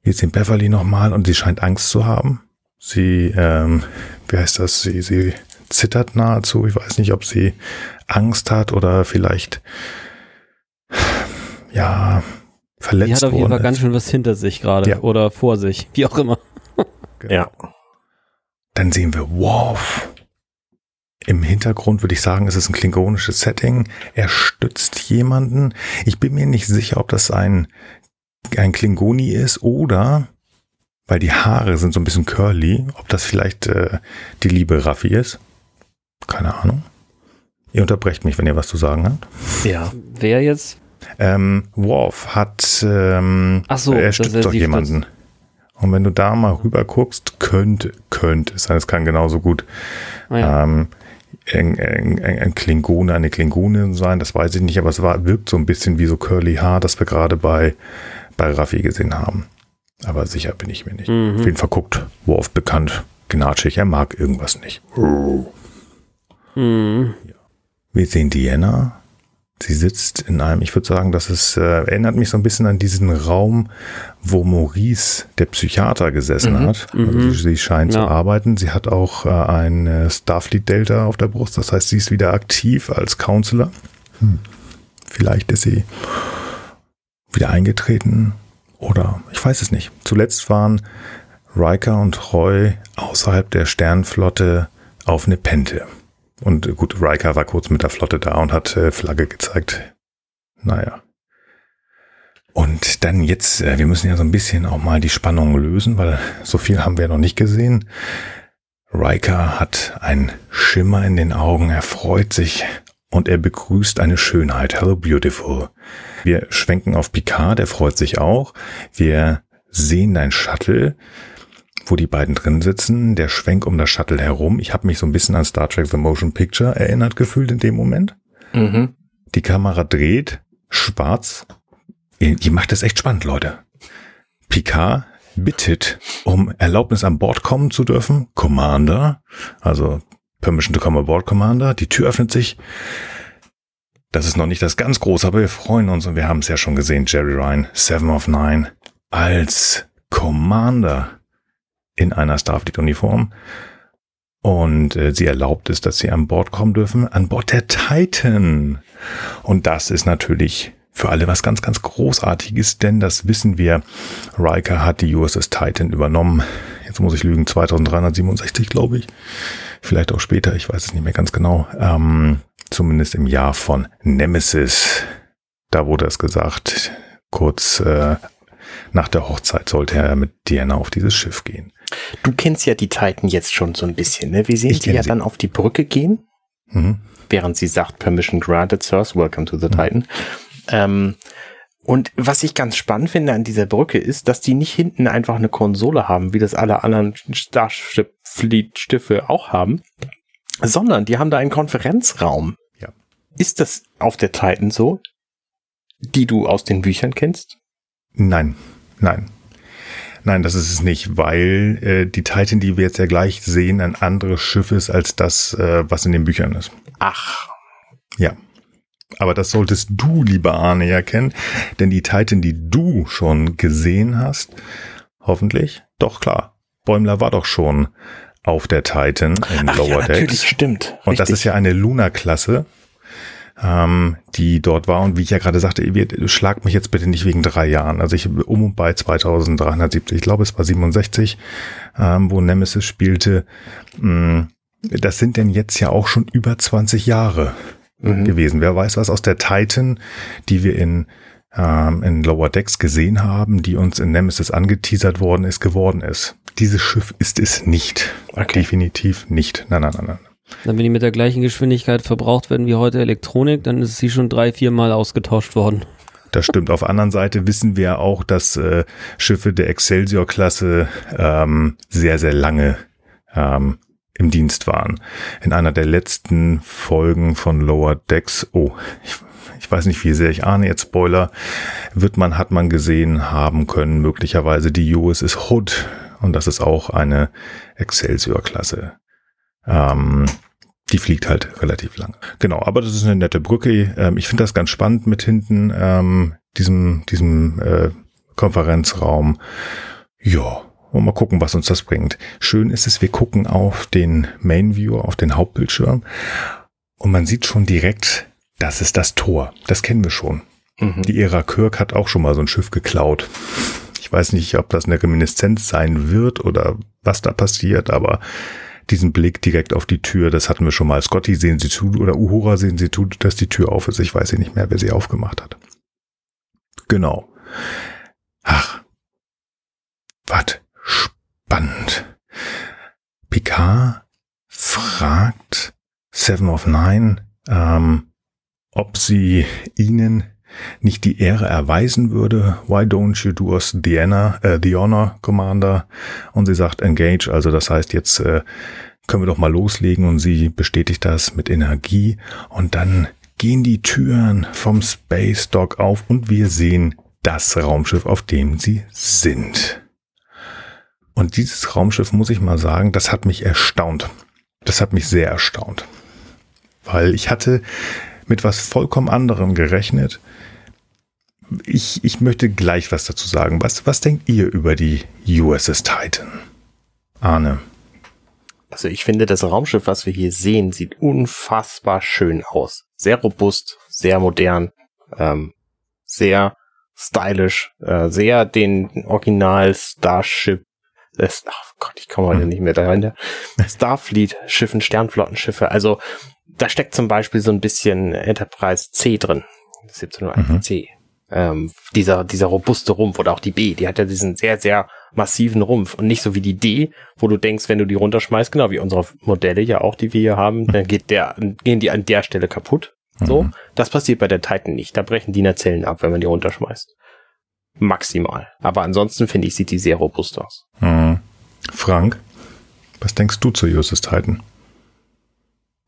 Speaker 1: Wir sehen Beverly nochmal und sie scheint Angst zu haben. Sie, ähm, wie heißt das? Sie, sie zittert nahezu. Ich weiß nicht, ob sie Angst hat oder vielleicht ja, verletzt
Speaker 3: Die hat auf jeden Fall
Speaker 1: worden
Speaker 3: ganz schön was hinter sich gerade
Speaker 1: Ja.
Speaker 3: oder vor sich, wie auch immer.
Speaker 2: Ja.
Speaker 1: Dann sehen wir Worf. Im Hintergrund würde ich sagen, es ist ein klingonisches Setting. Er stützt jemanden. Ich bin mir nicht sicher, ob das ein, ein Klingoni ist oder, weil die Haare sind so ein bisschen curly, ob das vielleicht äh, die liebe Raffi ist. Keine Ahnung. Ihr unterbrecht mich, wenn ihr was zu sagen habt.
Speaker 2: Ja.
Speaker 3: Wer jetzt?
Speaker 1: Ähm, Worf hat, ähm,
Speaker 3: Ach so,
Speaker 1: er stützt doch jemanden. Und wenn du da mal rüber guckst, könnte, könnte es sein, es kann genauso gut
Speaker 3: Ah, ja.
Speaker 1: ähm, ein, ein, ein Klingone, eine Klingonin sein, das weiß ich nicht, aber es war, wirkt so ein bisschen wie so Curly Haar, das wir gerade bei, bei Raffi gesehen haben. Aber sicher bin ich mir nicht.
Speaker 3: Mhm.
Speaker 1: Auf jeden Fall guckt Worf bekannt, gnatschig, er mag irgendwas nicht.
Speaker 3: Mhm.
Speaker 1: Wir sehen Diana. Sie sitzt in einem, ich würde sagen, das ist, äh, erinnert mich so ein bisschen an diesen Raum, wo Maurice, der Psychiater, gesessen
Speaker 2: Mhm,
Speaker 1: hat. Also
Speaker 3: mhm.
Speaker 1: sie, scheint zu
Speaker 3: Ja.
Speaker 1: arbeiten. Sie hat auch äh, ein äh, Starfleet Delta auf der Brust. Das heißt, sie ist wieder aktiv als Counselor. Hm. Vielleicht ist sie wieder eingetreten oder ich weiß es nicht. Zuletzt waren Riker und Roy außerhalb der Sternflotte auf Nepente. Und gut, Riker war kurz mit der Flotte da und hat äh, Flagge gezeigt. Naja. Und dann jetzt, äh, wir müssen ja so ein bisschen auch mal die Spannung lösen, weil so viel haben wir noch nicht gesehen. Riker hat einen Schimmer in den Augen, er freut sich und er begrüßt eine Schönheit. Hello, beautiful. Wir schwenken auf Picard, der freut sich auch. Wir sehen dein Shuttle, wo die beiden drin sitzen. Der Schwenk um das Shuttle herum. Ich habe mich so ein bisschen an Star Trek The Motion Picture erinnert gefühlt in dem Moment.
Speaker 2: Mhm.
Speaker 1: Die Kamera dreht, schwarz. Ihr macht es echt spannend, Leute. Picard bittet um Erlaubnis an Bord kommen zu dürfen. Commander, also Permission to come aboard, Commander. Die Tür öffnet sich. Das ist noch nicht das ganz große, aber wir freuen uns und wir haben es ja schon gesehen. Jerry Ryan, Seven of Nine, als Commander in einer Starfleet-Uniform. Und äh, sie erlaubt es, dass sie an Bord kommen dürfen, an Bord der Titan. Und das ist natürlich für alle was ganz, ganz Großartiges, denn das wissen wir. Riker hat die USS Titan übernommen. Jetzt muss ich lügen, 2367, glaube ich. Vielleicht auch später, ich weiß es nicht mehr ganz genau. Ähm, zumindest im Jahr von Nemesis. Da wurde es gesagt, kurz äh, nach der Hochzeit sollte er mit Diana auf dieses Schiff gehen.
Speaker 2: Du kennst ja die Titan jetzt schon so ein bisschen, ne? Wir sehen
Speaker 1: Ich
Speaker 2: sie
Speaker 1: kenn
Speaker 2: ja
Speaker 1: sie.
Speaker 2: dann auf die Brücke gehen,
Speaker 1: Mhm.
Speaker 2: während sie sagt, Permission granted, Sirs, welcome to the Titan. Ähm, und was ich ganz spannend finde an dieser Brücke ist, dass die nicht hinten einfach eine Konsole haben, wie das alle anderen Starship Fleet Schiffe auch haben, sondern die haben da einen Konferenzraum.
Speaker 1: Ja.
Speaker 2: Ist das auf der Titan so, die du aus den Büchern kennst?
Speaker 1: Nein, nein. Nein, das ist es nicht, weil äh, die Titan, die wir jetzt ja gleich sehen, ein anderes Schiff ist als das, äh, was in den Büchern ist.
Speaker 2: Ach,
Speaker 1: Ja. Aber das solltest du, lieber Arne, ja kennen, denn die Titan, die du schon gesehen hast, hoffentlich, doch klar, Bäumler war doch schon auf der Titan in
Speaker 2: ach ja,
Speaker 1: Lower
Speaker 2: natürlich,
Speaker 1: Decks.
Speaker 2: stimmt.
Speaker 1: Und das ist ja eine Luna-Klasse, ähm, die dort war. Und wie ich ja gerade sagte, ihr schlagt mich jetzt bitte nicht wegen drei Jahren. Also ich um und bei 2370, ich glaube es war 67, ähm, wo Nemesis spielte. Mh, das sind denn jetzt ja auch schon über 20 Jahre
Speaker 2: Mhm.
Speaker 1: gewesen. Wer weiß, was aus der Titan, die wir in, ähm, in Lower Decks gesehen haben, die uns in Nemesis angeteasert worden ist, geworden ist. Dieses Schiff ist es nicht.
Speaker 2: Okay.
Speaker 1: Definitiv nicht. Nein, nein, nein, nein.
Speaker 3: Dann, wenn die mit der gleichen Geschwindigkeit verbraucht werden wie heute Elektronik, dann ist sie schon drei, vier Mal ausgetauscht worden.
Speaker 1: Das stimmt. Auf der anderen Seite wissen wir auch, dass äh, Schiffe der Excelsior-Klasse ähm, sehr, sehr lange ähm, im Dienst waren. In einer der letzten Folgen von Lower Decks, oh, ich, ich weiß nicht, wie sehr ich ahne jetzt Spoiler, wird man, hat man gesehen haben können, möglicherweise die USS Hood. Und das ist auch eine Excelsior-Klasse. Ähm, die fliegt halt relativ lang. Genau, aber das ist eine nette Brücke. Ähm, ich finde das ganz spannend mit hinten ähm, diesem diesem äh, Konferenzraum. Ja, und mal gucken, was uns das bringt. Schön ist es, wir gucken auf den Main Viewer, auf den Hauptbildschirm und man sieht schon direkt, das ist das Tor. Das kennen wir schon. Mhm. Die Ära Kirk hat auch schon mal so ein Schiff geklaut. Ich weiß nicht, ob das eine Reminiszenz sein wird oder was da passiert, aber diesen Blick direkt auf die Tür, das hatten wir schon mal. Scotty sehen sie zu oder Uhura sehen sie zu, dass die Tür auf ist. Ich weiß nicht mehr, wer sie aufgemacht hat. Genau. Ach, was spannend. Picard fragt Seven of Nine, ähm, ob sie ihnen nicht die Ehre erweisen würde. Why don't you do us the honor, äh, the honor, Commander? Und sie sagt engage, also das heißt jetzt äh, können wir doch mal loslegen und sie bestätigt das mit Energie und dann gehen die Türen vom Space Dock auf und wir sehen das Raumschiff, auf dem sie sind. Und dieses Raumschiff, muss ich mal sagen, das hat mich erstaunt. Das hat mich sehr erstaunt. Weil ich hatte mit was vollkommen anderem gerechnet. Ich, ich möchte gleich was dazu sagen. Was, was denkt ihr über die USS Titan? Arne.
Speaker 2: Also ich finde, das Raumschiff, was wir hier sehen, sieht unfassbar schön aus. Sehr robust, sehr modern, ähm, sehr stylisch, äh, sehr den Original Starship äh, ach Gott, ich komme heute hm. nicht mehr dahinter. Starfleet-Schiffen, Sternflottenschiffe. Also da steckt zum Beispiel so ein bisschen Enterprise C drin. 1701C. Mhm. Ähm, dieser, dieser robuste Rumpf oder auch die B, die hat ja diesen sehr, sehr massiven Rumpf und nicht so wie die D, wo du denkst, wenn du die runterschmeißt, genau wie unsere Modelle ja auch, die wir hier haben, dann geht der, gehen die an der Stelle kaputt. So, mhm. das passiert bei der Titan nicht. Da brechen die Zellen ab, wenn man die runterschmeißt. Maximal. Aber ansonsten finde ich, sieht die sehr robust aus.
Speaker 1: Mhm. Frank, was denkst du zu USS Titan?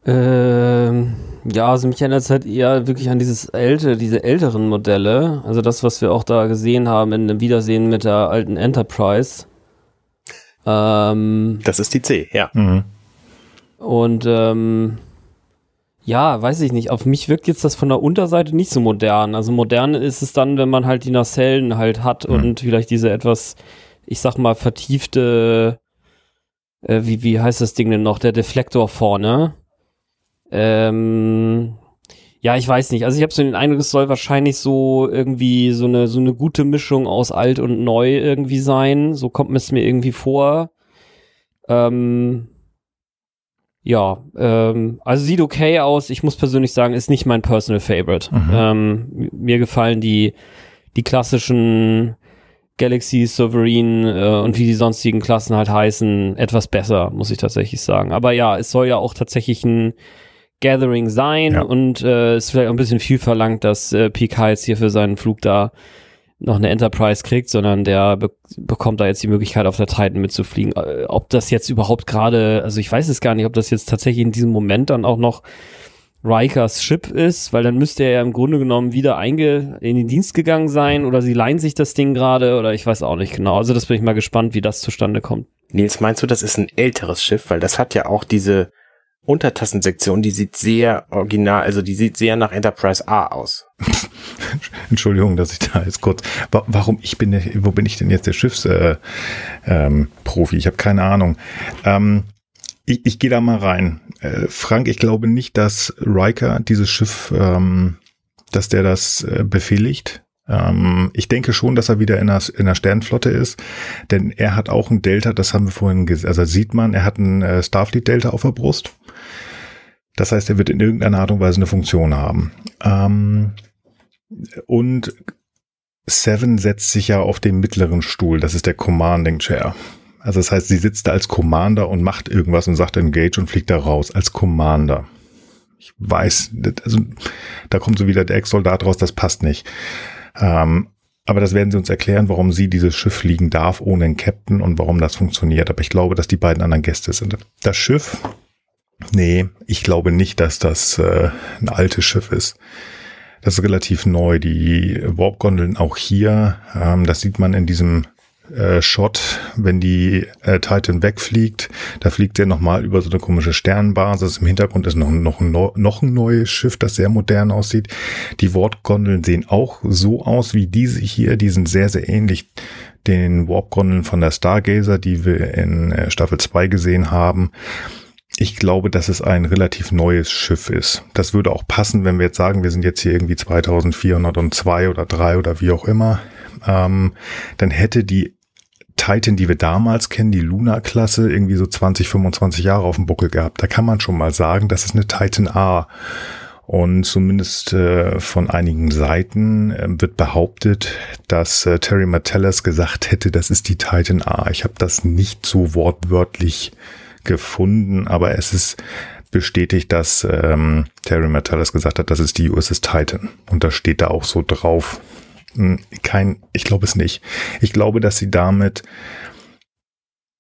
Speaker 3: Ähm, ja, also mich erinnert es halt eher wirklich an dieses ältere, diese älteren Modelle. Also das, was wir auch da gesehen haben in dem Wiedersehen mit der alten Enterprise.
Speaker 2: Ähm, das ist die C, ja. Mhm.
Speaker 3: Und ähm, ja, weiß ich nicht. Auf mich wirkt jetzt das von der Unterseite nicht so modern. Also modern ist es dann, wenn man halt die Nacellen halt hat mhm. und vielleicht diese etwas, ich sag mal, vertiefte, äh, wie, wie heißt das Ding denn noch, der Deflektor vorne. Ähm, ja, ich weiß nicht. Also ich habe so den Eindruck, es soll wahrscheinlich so irgendwie so eine so eine gute Mischung aus alt und neu irgendwie sein. So kommt es mir irgendwie vor. Ähm, ja, ähm, also sieht okay aus. Ich muss persönlich sagen, ist nicht mein Personal Favorite. Mhm. Ähm, mir gefallen die, die klassischen Galaxy, Sovereign äh, und wie die sonstigen Klassen halt heißen, etwas besser, muss ich tatsächlich sagen. Aber ja, es soll ja auch tatsächlich ein Gathering sein ja. und äh, ist vielleicht auch ein bisschen viel verlangt, dass äh, Picard jetzt hier für seinen Flug da noch eine Enterprise kriegt, sondern der be bekommt da jetzt die Möglichkeit, auf der Titan mitzufliegen. Äh, ob das jetzt überhaupt gerade, also ich weiß es gar nicht, ob das jetzt tatsächlich in diesem Moment dann auch noch Rikers Ship ist, weil dann müsste er ja im Grunde genommen wieder einge in den Dienst gegangen sein oder sie leihen sich das Ding gerade oder ich weiß auch nicht genau. Also das bin ich mal gespannt, wie das zustande kommt.
Speaker 2: Nils, meinst du, das ist ein älteres Schiff? Weil das hat ja auch diese Untertassensektion, die sieht sehr original, also die sieht sehr nach Enterprise A aus.
Speaker 1: Entschuldigung, dass ich da jetzt kurz. Warum ich bin, wo bin ich denn jetzt der Schiffsprofi? Äh, ähm, ich habe keine Ahnung. Ähm, ich, ich gehe da mal rein. Äh, Frank, ich glaube nicht, dass Riker dieses Schiff, ähm, dass der das äh, befehligt. Ähm, ich denke schon, dass er wieder in der, in der Sternflotte ist, denn er hat auch ein Delta, das haben wir vorhin gesehen, also sieht man, er hat ein äh, Starfleet Delta auf der Brust. Das heißt, er wird in irgendeiner Art und Weise eine Funktion haben. Ähm, und Seven setzt sich ja auf den mittleren Stuhl, das ist der Commanding Chair. Also das heißt, sie sitzt da als Commander und macht irgendwas und sagt Engage und fliegt da raus als Commander. Ich weiß, also da kommt so wieder der Ex-Soldat raus, das passt nicht. Ähm, aber das werden sie uns erklären, warum sie dieses Schiff fliegen darf ohne einen Captain und warum das funktioniert. Aber ich glaube, dass die beiden anderen Gäste sind. Das Schiff Nee, ich glaube nicht, dass das äh, ein altes Schiff ist. Das ist relativ neu. Die Warp-Gondeln auch hier, ähm, das sieht man in diesem äh, Shot, wenn die äh, Titan wegfliegt, da fliegt er nochmal über so eine komische Sternbasis. Im Hintergrund ist noch, noch, noch ein neues Schiff, das sehr modern aussieht. Die Warp-Gondeln sehen auch so aus wie diese hier. Die sind sehr, sehr ähnlich den Warp-Gondeln von der Stargazer, die wir in äh, Staffel 2 gesehen haben. ich glaube, dass es ein relativ neues Schiff ist. Das würde auch passen, wenn wir jetzt sagen, wir sind jetzt hier irgendwie 2402 oder 3 oder wie auch immer. Ähm, dann hätte die Titan, die wir damals kennen, die Luna-Klasse, irgendwie so 20, 25 Jahre auf dem Buckel gehabt. Da kann man schon mal sagen, das ist eine Titan A. Und zumindest äh, von einigen Seiten äh, wird behauptet, dass äh, Terry Metellus gesagt hätte, das ist die Titan A. Ich habe das nicht so wortwörtlich gefunden, aber es ist bestätigt, dass ähm, Terry Metellus gesagt hat, das ist die USS Titan. Und das steht da auch so drauf. Kein, ich glaube es nicht. Ich glaube, dass sie damit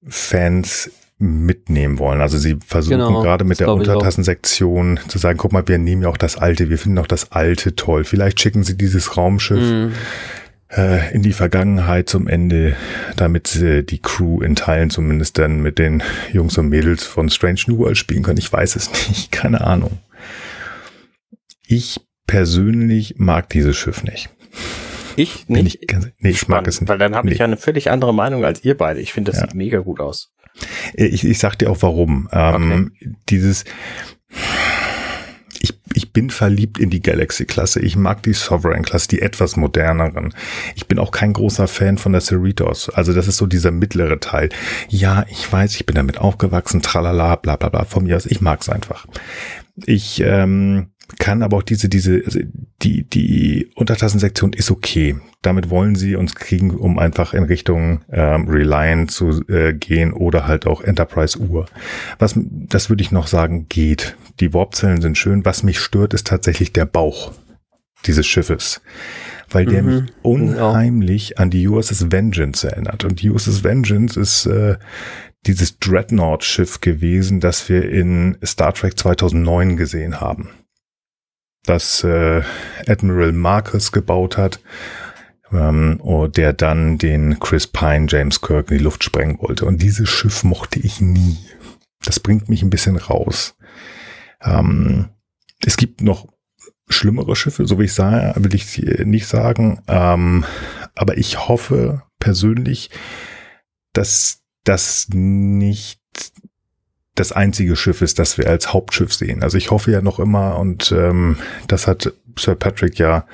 Speaker 1: Fans mitnehmen wollen. Also sie versuchen genau, gerade mit der Untertassensektion zu sagen, guck mal, wir nehmen ja auch das alte, wir finden auch das alte toll. Vielleicht schicken sie dieses Raumschiff mm äh, in die Vergangenheit zum Ende, damit äh, die Crew in Teilen zumindest dann mit den Jungs und Mädels von Strange New World spielen können. Ich weiß es nicht, keine Ahnung. Ich persönlich mag dieses Schiff nicht.
Speaker 2: Ich nicht?
Speaker 1: Ich, nee, ich mag es nicht.
Speaker 2: Weil dann habe nee. ich ja eine völlig andere Meinung als ihr beide. Ich finde, das ja. sieht mega gut aus.
Speaker 1: Ich, ich sag dir auch warum. Ähm, okay. Dieses ich, ich bin verliebt in die Galaxy-Klasse. Ich mag die Sovereign-Klasse, die etwas moderneren. Ich bin auch kein großer Fan von der Cerritos. Also das ist so dieser mittlere Teil. Ja, ich weiß, ich bin damit aufgewachsen, tralala, bla bla bla. Von mir aus, ich mag's einfach. Ich ähm, kann aber auch diese, diese, also die, die Untertassensektion ist okay. Damit wollen sie uns kriegen, um einfach in Richtung ähm, Reliant zu äh, gehen oder halt auch Enterprise Uhr. Was, das würde ich noch sagen, geht. Die Warpzellen sind schön. Was mich stört, ist tatsächlich der Bauch dieses Schiffes. Weil der mhm, mich unheimlich ja. an die USS Vengeance erinnert. Und die USS Vengeance ist äh, dieses Dreadnought-Schiff gewesen, das wir in Star Trek 2009 gesehen haben das äh, Admiral Marcus gebaut hat, ähm, oh, der dann den Chris Pine, James Kirk in die Luft sprengen wollte. Und dieses Schiff mochte ich nie. Das bringt mich ein bisschen raus. Ähm, es gibt noch schlimmere Schiffe, so wie ich sage, will ich nicht sagen. Ähm, aber ich hoffe persönlich, dass das nicht das einzige Schiff ist, das wir als Hauptschiff sehen. Also ich hoffe ja noch immer, und ähm, das hat Sir Patrick ja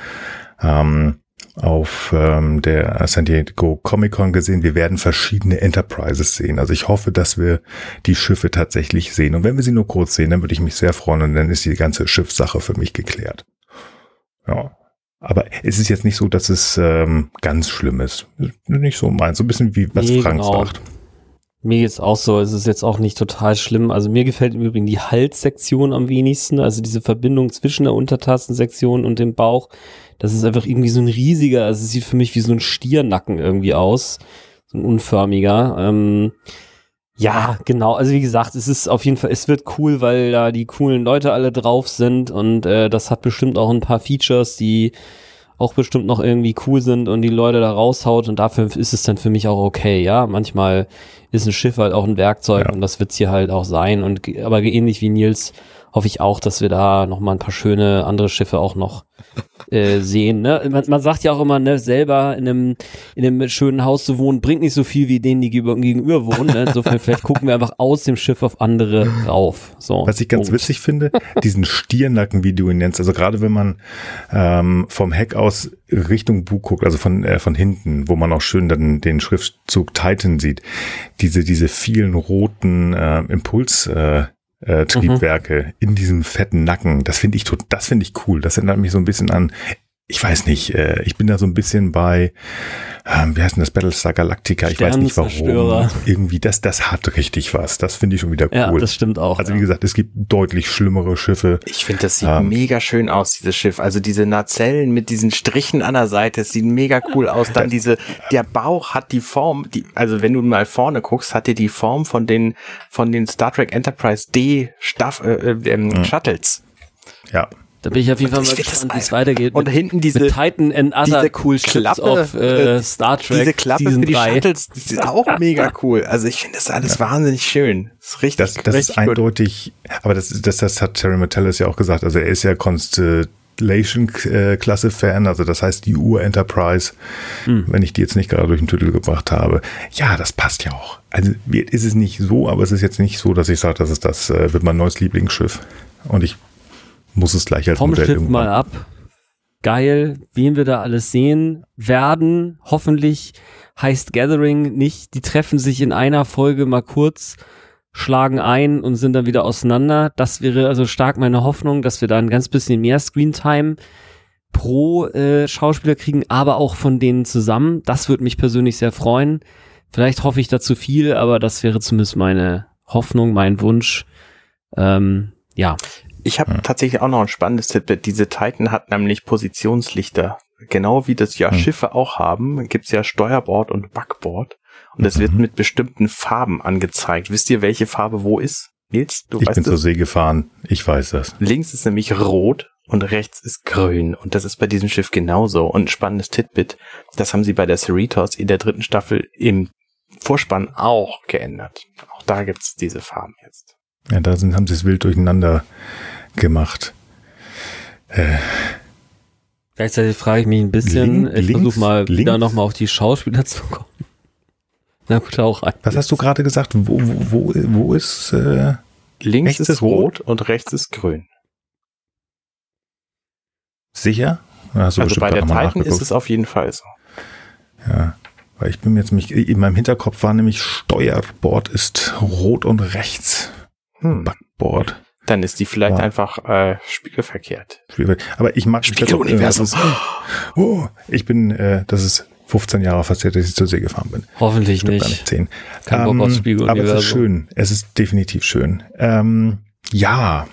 Speaker 1: ähm, auf ähm, der San Diego Comic Con gesehen, wir werden verschiedene Enterprises sehen. Also ich hoffe, dass wir die Schiffe tatsächlich sehen. Und wenn wir sie nur kurz sehen, dann würde ich mich sehr freuen und dann ist die ganze Schiffssache für mich geklärt. Ja. Aber es ist jetzt nicht so, dass es ähm, ganz schlimm ist. Nicht so meins. So ein bisschen wie was nee, Frank genau. sagt.
Speaker 3: Mir geht's auch so, es ist jetzt auch nicht total schlimm. Also mir gefällt im Übrigen die Halssektion am wenigsten, also diese Verbindung zwischen der Untertassensektion und dem Bauch. Das ist einfach irgendwie so ein riesiger, also es sieht für mich wie so ein Stiernacken irgendwie aus. So ein unförmiger. Ähm, ja, genau. Also wie gesagt, es ist auf jeden Fall, es wird cool, weil da die coolen Leute alle drauf sind und äh, das hat bestimmt auch ein paar Features, die auch bestimmt noch irgendwie cool sind und die Leute da raushaut und dafür ist es dann für mich auch okay, ja. Manchmal ist ein Schiff halt auch ein Werkzeug ja. und das wird's hier halt auch sein und aber ähnlich wie Nils hoffe ich auch, dass wir da noch mal ein paar schöne andere Schiffe auch noch äh, sehen. Ne? Man, man, sagt ja auch immer, ne, selber in einem, in einem schönen Haus zu wohnen, bringt nicht so viel wie denen, die gegenüber wohnen. Ne? Insofern, vielleicht gucken wir einfach aus dem Schiff auf andere rauf. So,
Speaker 1: Was ich ganz Punkt. witzig finde, diesen Stiernacken, wie du ihn nennst, also gerade wenn man ähm, vom Heck aus Richtung Bug guckt, also von, äh, von hinten, wo man auch schön dann den Schriftzug Titan sieht, diese, diese vielen roten äh, Impuls, äh, äh, Triebwerke mhm. in diesem fetten Nacken. Das finde ich, das finde ich cool. Das erinnert mich so ein bisschen an ich weiß nicht, äh, ich bin da so ein bisschen bei, ähm, wie heißt denn das, Battlestar Galactica, ich weiß nicht warum. Irgendwie, das, das hat richtig was. Das finde ich schon wieder cool. Ja,
Speaker 3: das stimmt auch.
Speaker 1: Also wie gesagt, es gibt deutlich schlimmere Schiffe.
Speaker 2: Ich finde, das sieht ähm, mega schön aus, dieses Schiff. Also diese Nacellen mit diesen Strichen an der Seite, es sieht mega cool aus. Dann diese, der Bauch hat die Form, die, also wenn du mal vorne guckst, hat der die Form von den, von den Star Trek Enterprise D Staff, äh, äh, ähm, mhm. Shuttles.
Speaker 1: Ja.
Speaker 3: Da bin ich auf jeden Fall mal gespannt, wie es weitergeht.
Speaker 2: Und mit, hinten diese
Speaker 3: mit Titan and other cool
Speaker 2: Klappe
Speaker 3: of
Speaker 2: äh, Star Trek. Diese Klappe Season für die 3. Shuttles, die ist auch mega cool. Also ich finde das alles ja. wahnsinnig schön. Das ist richtig.
Speaker 1: Das, das
Speaker 2: richtig
Speaker 1: ist eindeutig, aber das, das, das hat Terry Metellus ja auch gesagt. Also er ist ja konst, Constellation-Klasse-Fan, also das heißt die Ur-Enterprise, hm. wenn ich die jetzt nicht gerade durch den Titel gebracht habe. Ja, das passt ja auch. Also ist es nicht so, aber es ist jetzt nicht so, dass ich sage, das ist das äh, wird mein neues Lieblingsschiff. Und ich muss es gleich als
Speaker 3: Vom Modell Schiff irgendwann. mal ab. Geil, wen wir da alles sehen werden. Hoffentlich heißt Gathering nicht, die treffen sich in einer Folge mal kurz schlagen ein und sind dann wieder auseinander. Das wäre also stark meine Hoffnung, dass wir da ein ganz bisschen mehr Screentime pro äh, Schauspieler kriegen, aber auch von denen zusammen. Das würde mich persönlich sehr freuen. Vielleicht hoffe ich dazu viel, aber das wäre zumindest meine Hoffnung, mein Wunsch. Ähm, ja.
Speaker 2: Ich habe hm. tatsächlich auch noch ein spannendes Tipp. Diese Titan hat nämlich Positionslichter. Genau wie das ja hm. Schiffe auch haben, gibt's ja Steuerbord und Backbord. Und es mhm. wird mit bestimmten Farben angezeigt. Wisst ihr, welche Farbe wo ist?
Speaker 1: Nils, du ich weißt bin das? zur See gefahren. Ich weiß das.
Speaker 2: Links ist nämlich rot und rechts ist grün. Und das ist bei diesem Schiff genauso. Und ein spannendes Titbit, das haben sie bei der Cerritos in der dritten Staffel im Vorspann auch geändert. Auch da gibt's diese Farben jetzt.
Speaker 1: Ja, da sind, haben sie es wild durcheinander gemacht.
Speaker 3: Äh, Gleichzeitig frage ich mich ein bisschen, Link, ich versuche mal links, wieder nochmal auf die Schauspieler zu kommen.
Speaker 1: Na gut, auch ein. Was hast du gerade gesagt? Wo, wo, wo, ist äh,
Speaker 2: links ist rot und rechts ist grün.
Speaker 1: Sicher?
Speaker 2: also bei der Titan ist es auf jeden Fall so.
Speaker 1: Ja, weil ich bin jetzt mich in meinem Hinterkopf war nämlich Steuerbord ist rot und rechts
Speaker 2: hm. Backboard. Dann ist die vielleicht ja. einfach äh, spiegelverkehrt.
Speaker 1: Aber ich mag
Speaker 2: Spiegeluniversum.
Speaker 1: Oh, ich bin, äh, das ist 15 Jahre passiert, dass ich zur See gefahren bin.
Speaker 3: Hoffentlich Stimmt nicht.
Speaker 1: nicht 10. Kein ähm, Bock aus aber es ist schön. Es ist definitiv schön. Ähm, ja,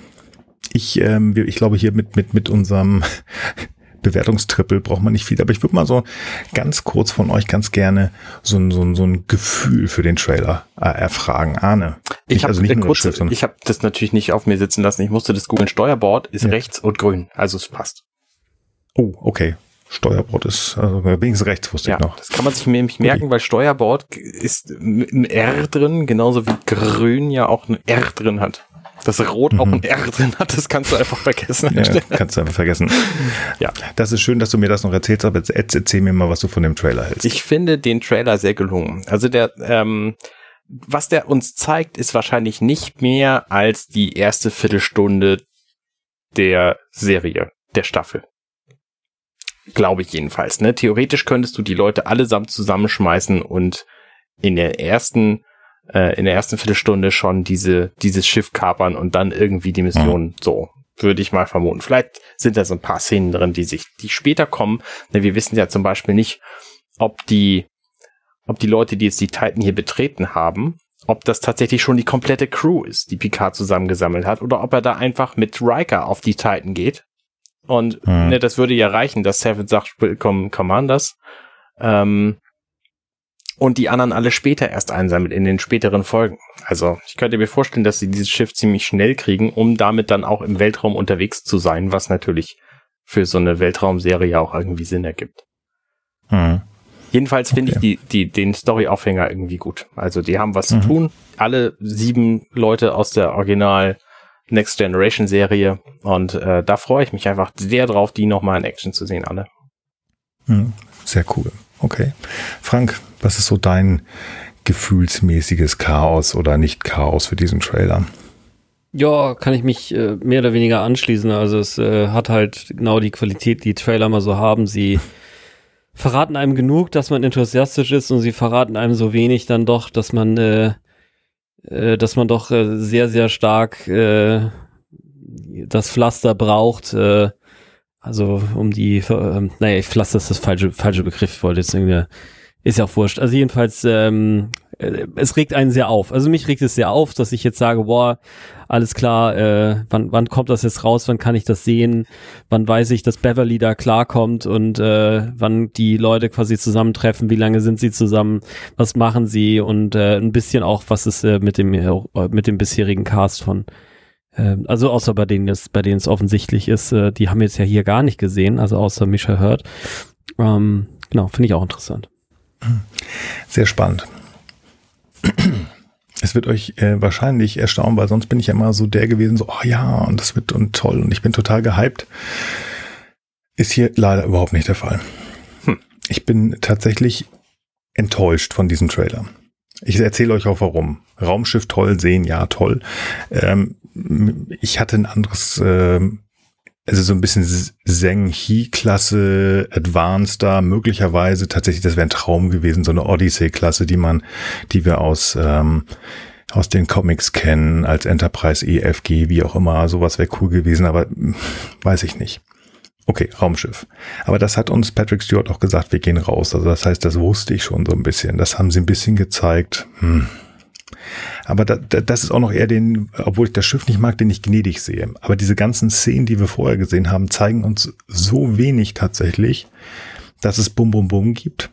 Speaker 1: ich, ähm, ich glaube hier mit, mit, mit unserem Bewertungstrippel braucht man nicht viel, aber ich würde mal so ganz kurz von euch ganz gerne so ein, so ein, so ein Gefühl für den Trailer äh, erfragen. Arne.
Speaker 2: Ich habe also kurz, ich habe das natürlich nicht auf mir sitzen lassen. Ich musste das googeln. Steuerbord ist ja. rechts und grün, also es passt.
Speaker 1: Oh, okay. Steuerbord ist, also wenigstens rechts wusste
Speaker 2: ja,
Speaker 1: ich noch.
Speaker 2: Das kann man sich nämlich merken, weil Steuerbord ist ein R drin, genauso wie Grün ja auch ein R drin hat. Dass Rot mhm. auch ein R drin hat, das kannst du einfach vergessen.
Speaker 1: Ja, kannst du einfach vergessen. ja. Das ist schön, dass du mir das noch erzählst, aber jetzt erzähl mir mal, was du von dem Trailer hältst.
Speaker 2: Ich finde den Trailer sehr gelungen. Also der, ähm, was der uns zeigt, ist wahrscheinlich nicht mehr als die erste Viertelstunde der Serie, der Staffel. Glaube ich jedenfalls. Ne? Theoretisch könntest du die Leute allesamt zusammenschmeißen und in der ersten äh, in der ersten Viertelstunde schon diese dieses Schiff kapern und dann irgendwie die Mission mhm. so würde ich mal vermuten. Vielleicht sind da so ein paar Szenen drin, die sich die später kommen. Ne, wir wissen ja zum Beispiel nicht, ob die ob die Leute, die jetzt die Titan hier betreten haben, ob das tatsächlich schon die komplette Crew ist, die Picard zusammengesammelt hat, oder ob er da einfach mit Riker auf die Titan geht und mhm. ne, das würde ja reichen, dass Seven sagt, willkommen Commanders. Ähm, und die anderen alle später erst einsammelt in den späteren Folgen. Also ich könnte mir vorstellen, dass sie dieses Schiff ziemlich schnell kriegen, um damit dann auch im Weltraum unterwegs zu sein, was natürlich für so eine Weltraumserie auch irgendwie Sinn ergibt. Mhm. Jedenfalls finde okay. ich die, die, den Story-Aufhänger irgendwie gut. Also die haben was mhm. zu tun. Alle sieben Leute aus der Original Next Generation Serie. Und äh, da freue ich mich einfach sehr drauf, die nochmal in Action zu sehen, alle.
Speaker 1: Hm, sehr cool. Okay. Frank, was ist so dein gefühlsmäßiges Chaos oder nicht Chaos für diesen Trailer?
Speaker 3: Ja, kann ich mich äh, mehr oder weniger anschließen. Also es äh, hat halt genau die Qualität, die Trailer mal so haben. Sie verraten einem genug, dass man enthusiastisch ist und sie verraten einem so wenig dann doch, dass man äh, äh, dass man doch äh, sehr, sehr stark äh, das Pflaster braucht. Äh, also um die, äh, naja, Pflaster ist das falsche, falsche Begriff, ich wollte jetzt irgendwie, ist ja auch wurscht. Also jedenfalls, ähm, äh, es regt einen sehr auf. Also mich regt es sehr auf, dass ich jetzt sage, boah, alles klar, äh, wann, wann kommt das jetzt raus, wann kann ich das sehen, wann weiß ich, dass Beverly da klarkommt und äh, wann die Leute quasi zusammentreffen, wie lange sind sie zusammen, was machen sie und äh, ein bisschen auch, was ist äh, mit dem äh, mit dem bisherigen Cast von äh, also außer bei denen es, bei denen es offensichtlich ist, äh, die haben wir jetzt ja hier gar nicht gesehen, also außer Misha Hurt. Ähm, genau, finde ich auch interessant.
Speaker 1: Sehr spannend. Es wird euch äh, wahrscheinlich erstaunen, weil sonst bin ich ja immer so der gewesen, so, oh ja, und das wird und toll und ich bin total gehypt. Ist hier leider überhaupt nicht der Fall. Hm. Ich bin tatsächlich enttäuscht von diesem Trailer. Ich erzähle euch auch warum. Raumschiff toll sehen, ja toll. Ähm, ich hatte ein anderes, äh, also so ein bisschen Zheng-He-Klasse, Advanced möglicherweise tatsächlich, das wäre ein Traum gewesen, so eine Odyssey-Klasse, die man, die wir aus ähm, aus den Comics kennen, als Enterprise EFG, wie auch immer, sowas wäre cool gewesen, aber weiß ich nicht. Okay, Raumschiff. Aber das hat uns Patrick Stewart auch gesagt, wir gehen raus. Also das heißt, das wusste ich schon so ein bisschen. Das haben sie ein bisschen gezeigt. Hm. Aber da, da, das ist auch noch eher den, obwohl ich das Schiff nicht mag, den ich gnädig sehe. Aber diese ganzen Szenen, die wir vorher gesehen haben, zeigen uns so wenig tatsächlich, dass es Bum Bum Bum gibt.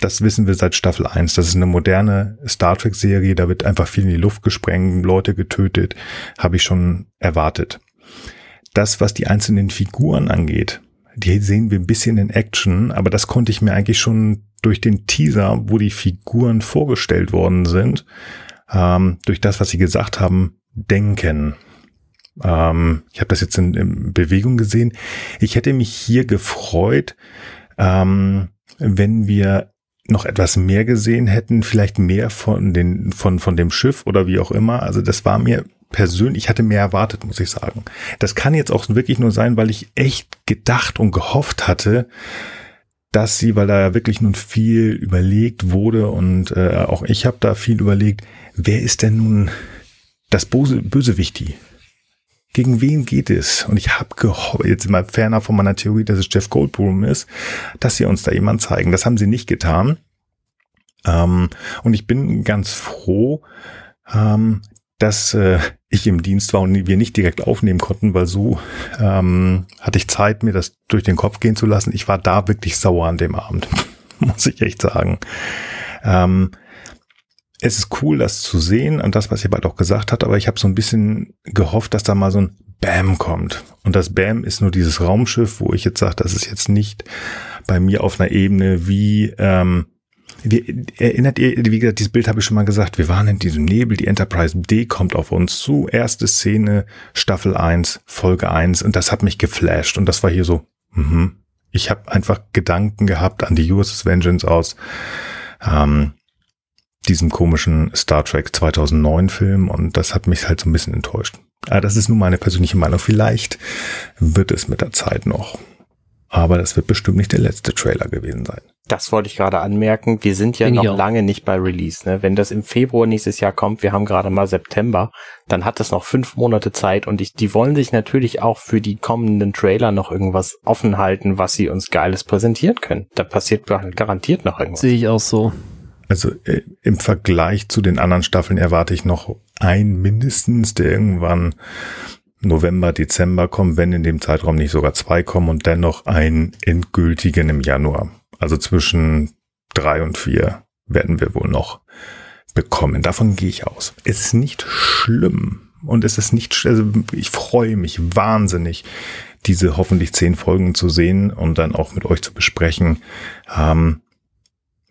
Speaker 1: Das wissen wir seit Staffel 1. Das ist eine moderne Star Trek Serie. Da wird einfach viel in die Luft gesprengt, Leute getötet. Habe ich schon erwartet das, was die einzelnen Figuren angeht, die sehen wir ein bisschen in Action, aber das konnte ich mir eigentlich schon durch den Teaser, wo die Figuren vorgestellt worden sind, ähm, durch das, was sie gesagt haben, denken. Ähm, ich habe das jetzt in, in, Bewegung gesehen. Ich hätte mich hier gefreut, ähm, wenn wir noch etwas mehr gesehen hätten, vielleicht mehr von den von von dem Schiff oder wie auch immer. Also das war mir persönlich, ich hatte mehr erwartet, muss ich sagen. Das kann jetzt auch wirklich nur sein, weil ich echt gedacht und gehofft hatte, dass sie, weil da ja wirklich nun viel überlegt wurde und äh, auch ich habe da viel überlegt, wer ist denn nun das Böse, Bösewichti? Gegen wen geht es? Und ich habe gehofft, jetzt mal ferner von meiner Theorie, dass es Jeff Goldblum ist, dass sie uns da jemand zeigen. Das haben sie nicht getan. Ähm, und ich bin ganz froh, ähm, dass äh, ich im Dienst war und wir nicht direkt aufnehmen konnten, weil so ähm, hatte ich Zeit, mir das durch den Kopf gehen zu lassen. Ich war da wirklich sauer an dem Abend, muss ich echt sagen. Ähm, es ist cool, das zu sehen und das, was ihr bald auch gesagt hat, aber ich habe so ein bisschen gehofft, dass da mal so ein Bam kommt. Und das Bam ist nur dieses Raumschiff, wo ich jetzt sage, das ist jetzt nicht bei mir auf einer Ebene wie ähm, wie, erinnert ihr, wie gesagt, dieses Bild habe ich schon mal gesagt, wir waren in diesem Nebel, die Enterprise D kommt auf uns zu, erste Szene, Staffel 1, Folge 1 und das hat mich geflasht und das war hier so, mhm. ich habe einfach Gedanken gehabt an die USS Vengeance aus ähm, diesem komischen Star Trek 2009 Film und das hat mich halt so ein bisschen enttäuscht. Aber das ist nun meine persönliche Meinung. Vielleicht wird es mit der Zeit noch. Aber das wird bestimmt nicht der letzte Trailer gewesen sein.
Speaker 2: Das wollte ich gerade anmerken. Wir sind ja Bin noch lange nicht bei Release. Ne? Wenn das im Februar nächstes Jahr kommt, wir haben gerade mal September, dann hat es noch fünf Monate Zeit und ich, die wollen sich natürlich auch für die kommenden Trailer noch irgendwas offen halten, was sie uns Geiles präsentieren können. Da passiert garantiert noch irgendwas.
Speaker 3: Sehe ich auch so.
Speaker 1: Also äh, im Vergleich zu den anderen Staffeln erwarte ich noch ein mindestens, der irgendwann November, Dezember kommen, wenn in dem Zeitraum nicht sogar zwei kommen und dennoch einen endgültigen im Januar. Also zwischen drei und vier werden wir wohl noch bekommen. Davon gehe ich aus. Es ist nicht schlimm und es ist nicht, also ich freue mich wahnsinnig, diese hoffentlich zehn Folgen zu sehen und dann auch mit euch zu besprechen. Ähm,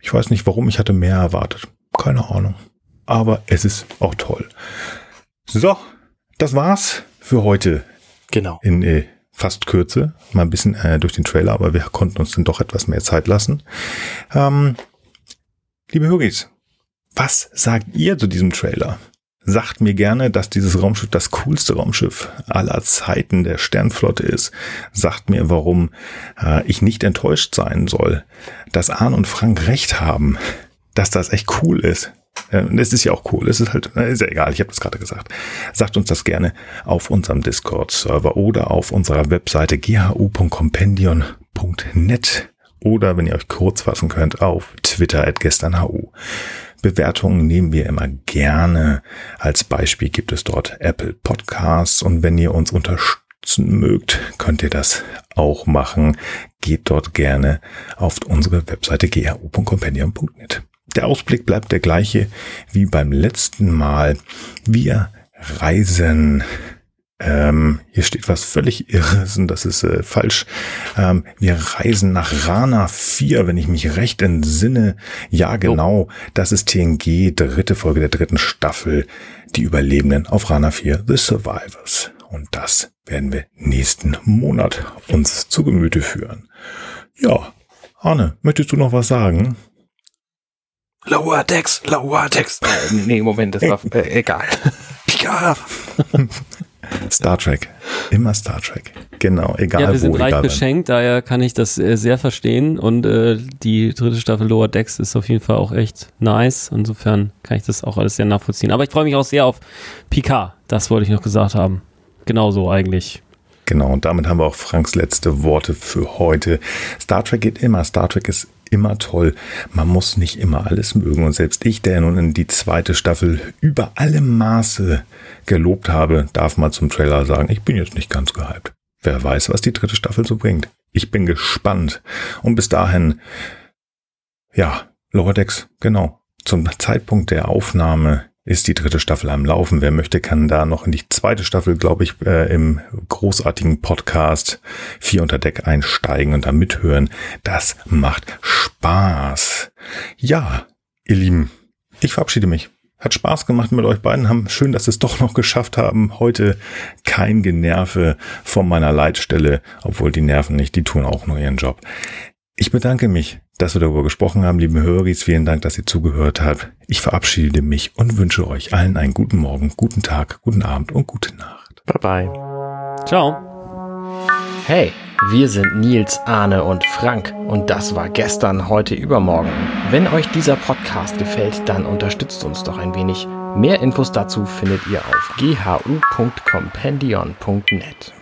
Speaker 1: ich weiß nicht warum, ich hatte mehr erwartet. Keine Ahnung. Aber es ist auch toll. So, das war's für heute.
Speaker 2: Genau.
Speaker 1: In äh, fast Kürze. Mal ein bisschen äh, durch den Trailer, aber wir konnten uns dann doch etwas mehr Zeit lassen. Ähm, liebe Höris, was sagt ihr zu diesem Trailer? Sagt mir gerne, dass dieses Raumschiff das coolste Raumschiff aller Zeiten der Sternflotte ist. Sagt mir, warum äh, ich nicht enttäuscht sein soll, dass Arne und Frank recht haben, dass das echt cool ist. Und es ist ja auch cool. Es ist halt, ist ja egal, ich habe das gerade gesagt. Sagt uns das gerne auf unserem Discord-Server oder auf unserer Webseite ghu.compendion.net oder wenn ihr euch kurz fassen könnt, auf Twitter at gesternhu. Bewertungen nehmen wir immer gerne. Als Beispiel gibt es dort Apple Podcasts und wenn ihr uns unterstützen mögt, könnt ihr das auch machen. Geht dort gerne auf unsere Webseite ghu.compendium.net. Der Ausblick bleibt der gleiche wie beim letzten Mal. Wir reisen ähm, hier steht was völlig Irres und das ist äh, falsch. Ähm, wir reisen nach Rana 4, wenn ich mich recht entsinne. Ja, genau. Das ist TNG, dritte Folge der dritten Staffel. Die Überlebenden auf Rana 4, The Survivors. Und das werden wir nächsten Monat uns zu Gemüte führen. Ja, Arne, möchtest du noch was sagen?
Speaker 2: Lower Decks, Lower Decks. Äh, nee, Moment, das war äh, egal. Picard.
Speaker 1: Star Trek. Immer Star Trek. Genau, egal
Speaker 3: ja, wir sind
Speaker 1: wo,
Speaker 3: reich beschenkt, daher kann ich das äh, sehr verstehen und äh, die dritte Staffel Lower Decks ist auf jeden Fall auch echt nice. Insofern kann ich das auch alles sehr nachvollziehen. Aber ich freue mich auch sehr auf Picard. Das wollte ich noch gesagt haben. Genauso eigentlich.
Speaker 1: Genau, und damit haben wir auch Franks letzte Worte für heute. Star Trek geht immer. Star Trek ist immer toll. Man muss nicht immer alles mögen. Und selbst ich, der nun in die zweite Staffel über alle Maße gelobt habe, darf mal zum Trailer sagen, ich bin jetzt nicht ganz gehypt. Wer weiß, was die dritte Staffel so bringt. Ich bin gespannt. Und bis dahin, ja, Lower Decks, genau. Zum Zeitpunkt der Aufnahme ist die dritte Staffel am Laufen. Wer möchte, kann da noch in die zweite Staffel, glaube ich, äh, im großartigen Podcast Vier unter Deck einsteigen und da mithören. Das macht Spaß. Ja, ihr Lieben, ich verabschiede mich. Hat Spaß gemacht mit euch beiden. Haben schön, dass es doch noch geschafft haben. Heute kein Generve von meiner Leitstelle, obwohl die Nerven nicht, die tun auch nur ihren Job. Ich bedanke mich, dass wir darüber gesprochen haben, liebe Höris. Vielen Dank, dass ihr zugehört habt. Ich verabschiede mich und wünsche euch allen einen guten Morgen, guten Tag, guten Abend und gute Nacht.
Speaker 2: Bye bye.
Speaker 3: Ciao.
Speaker 2: Hey, wir sind Nils, Arne und Frank und das war gestern, heute, übermorgen. Wenn euch dieser Podcast gefällt, dann unterstützt uns doch ein wenig. Mehr Infos dazu findet ihr auf ghu.compendion.net.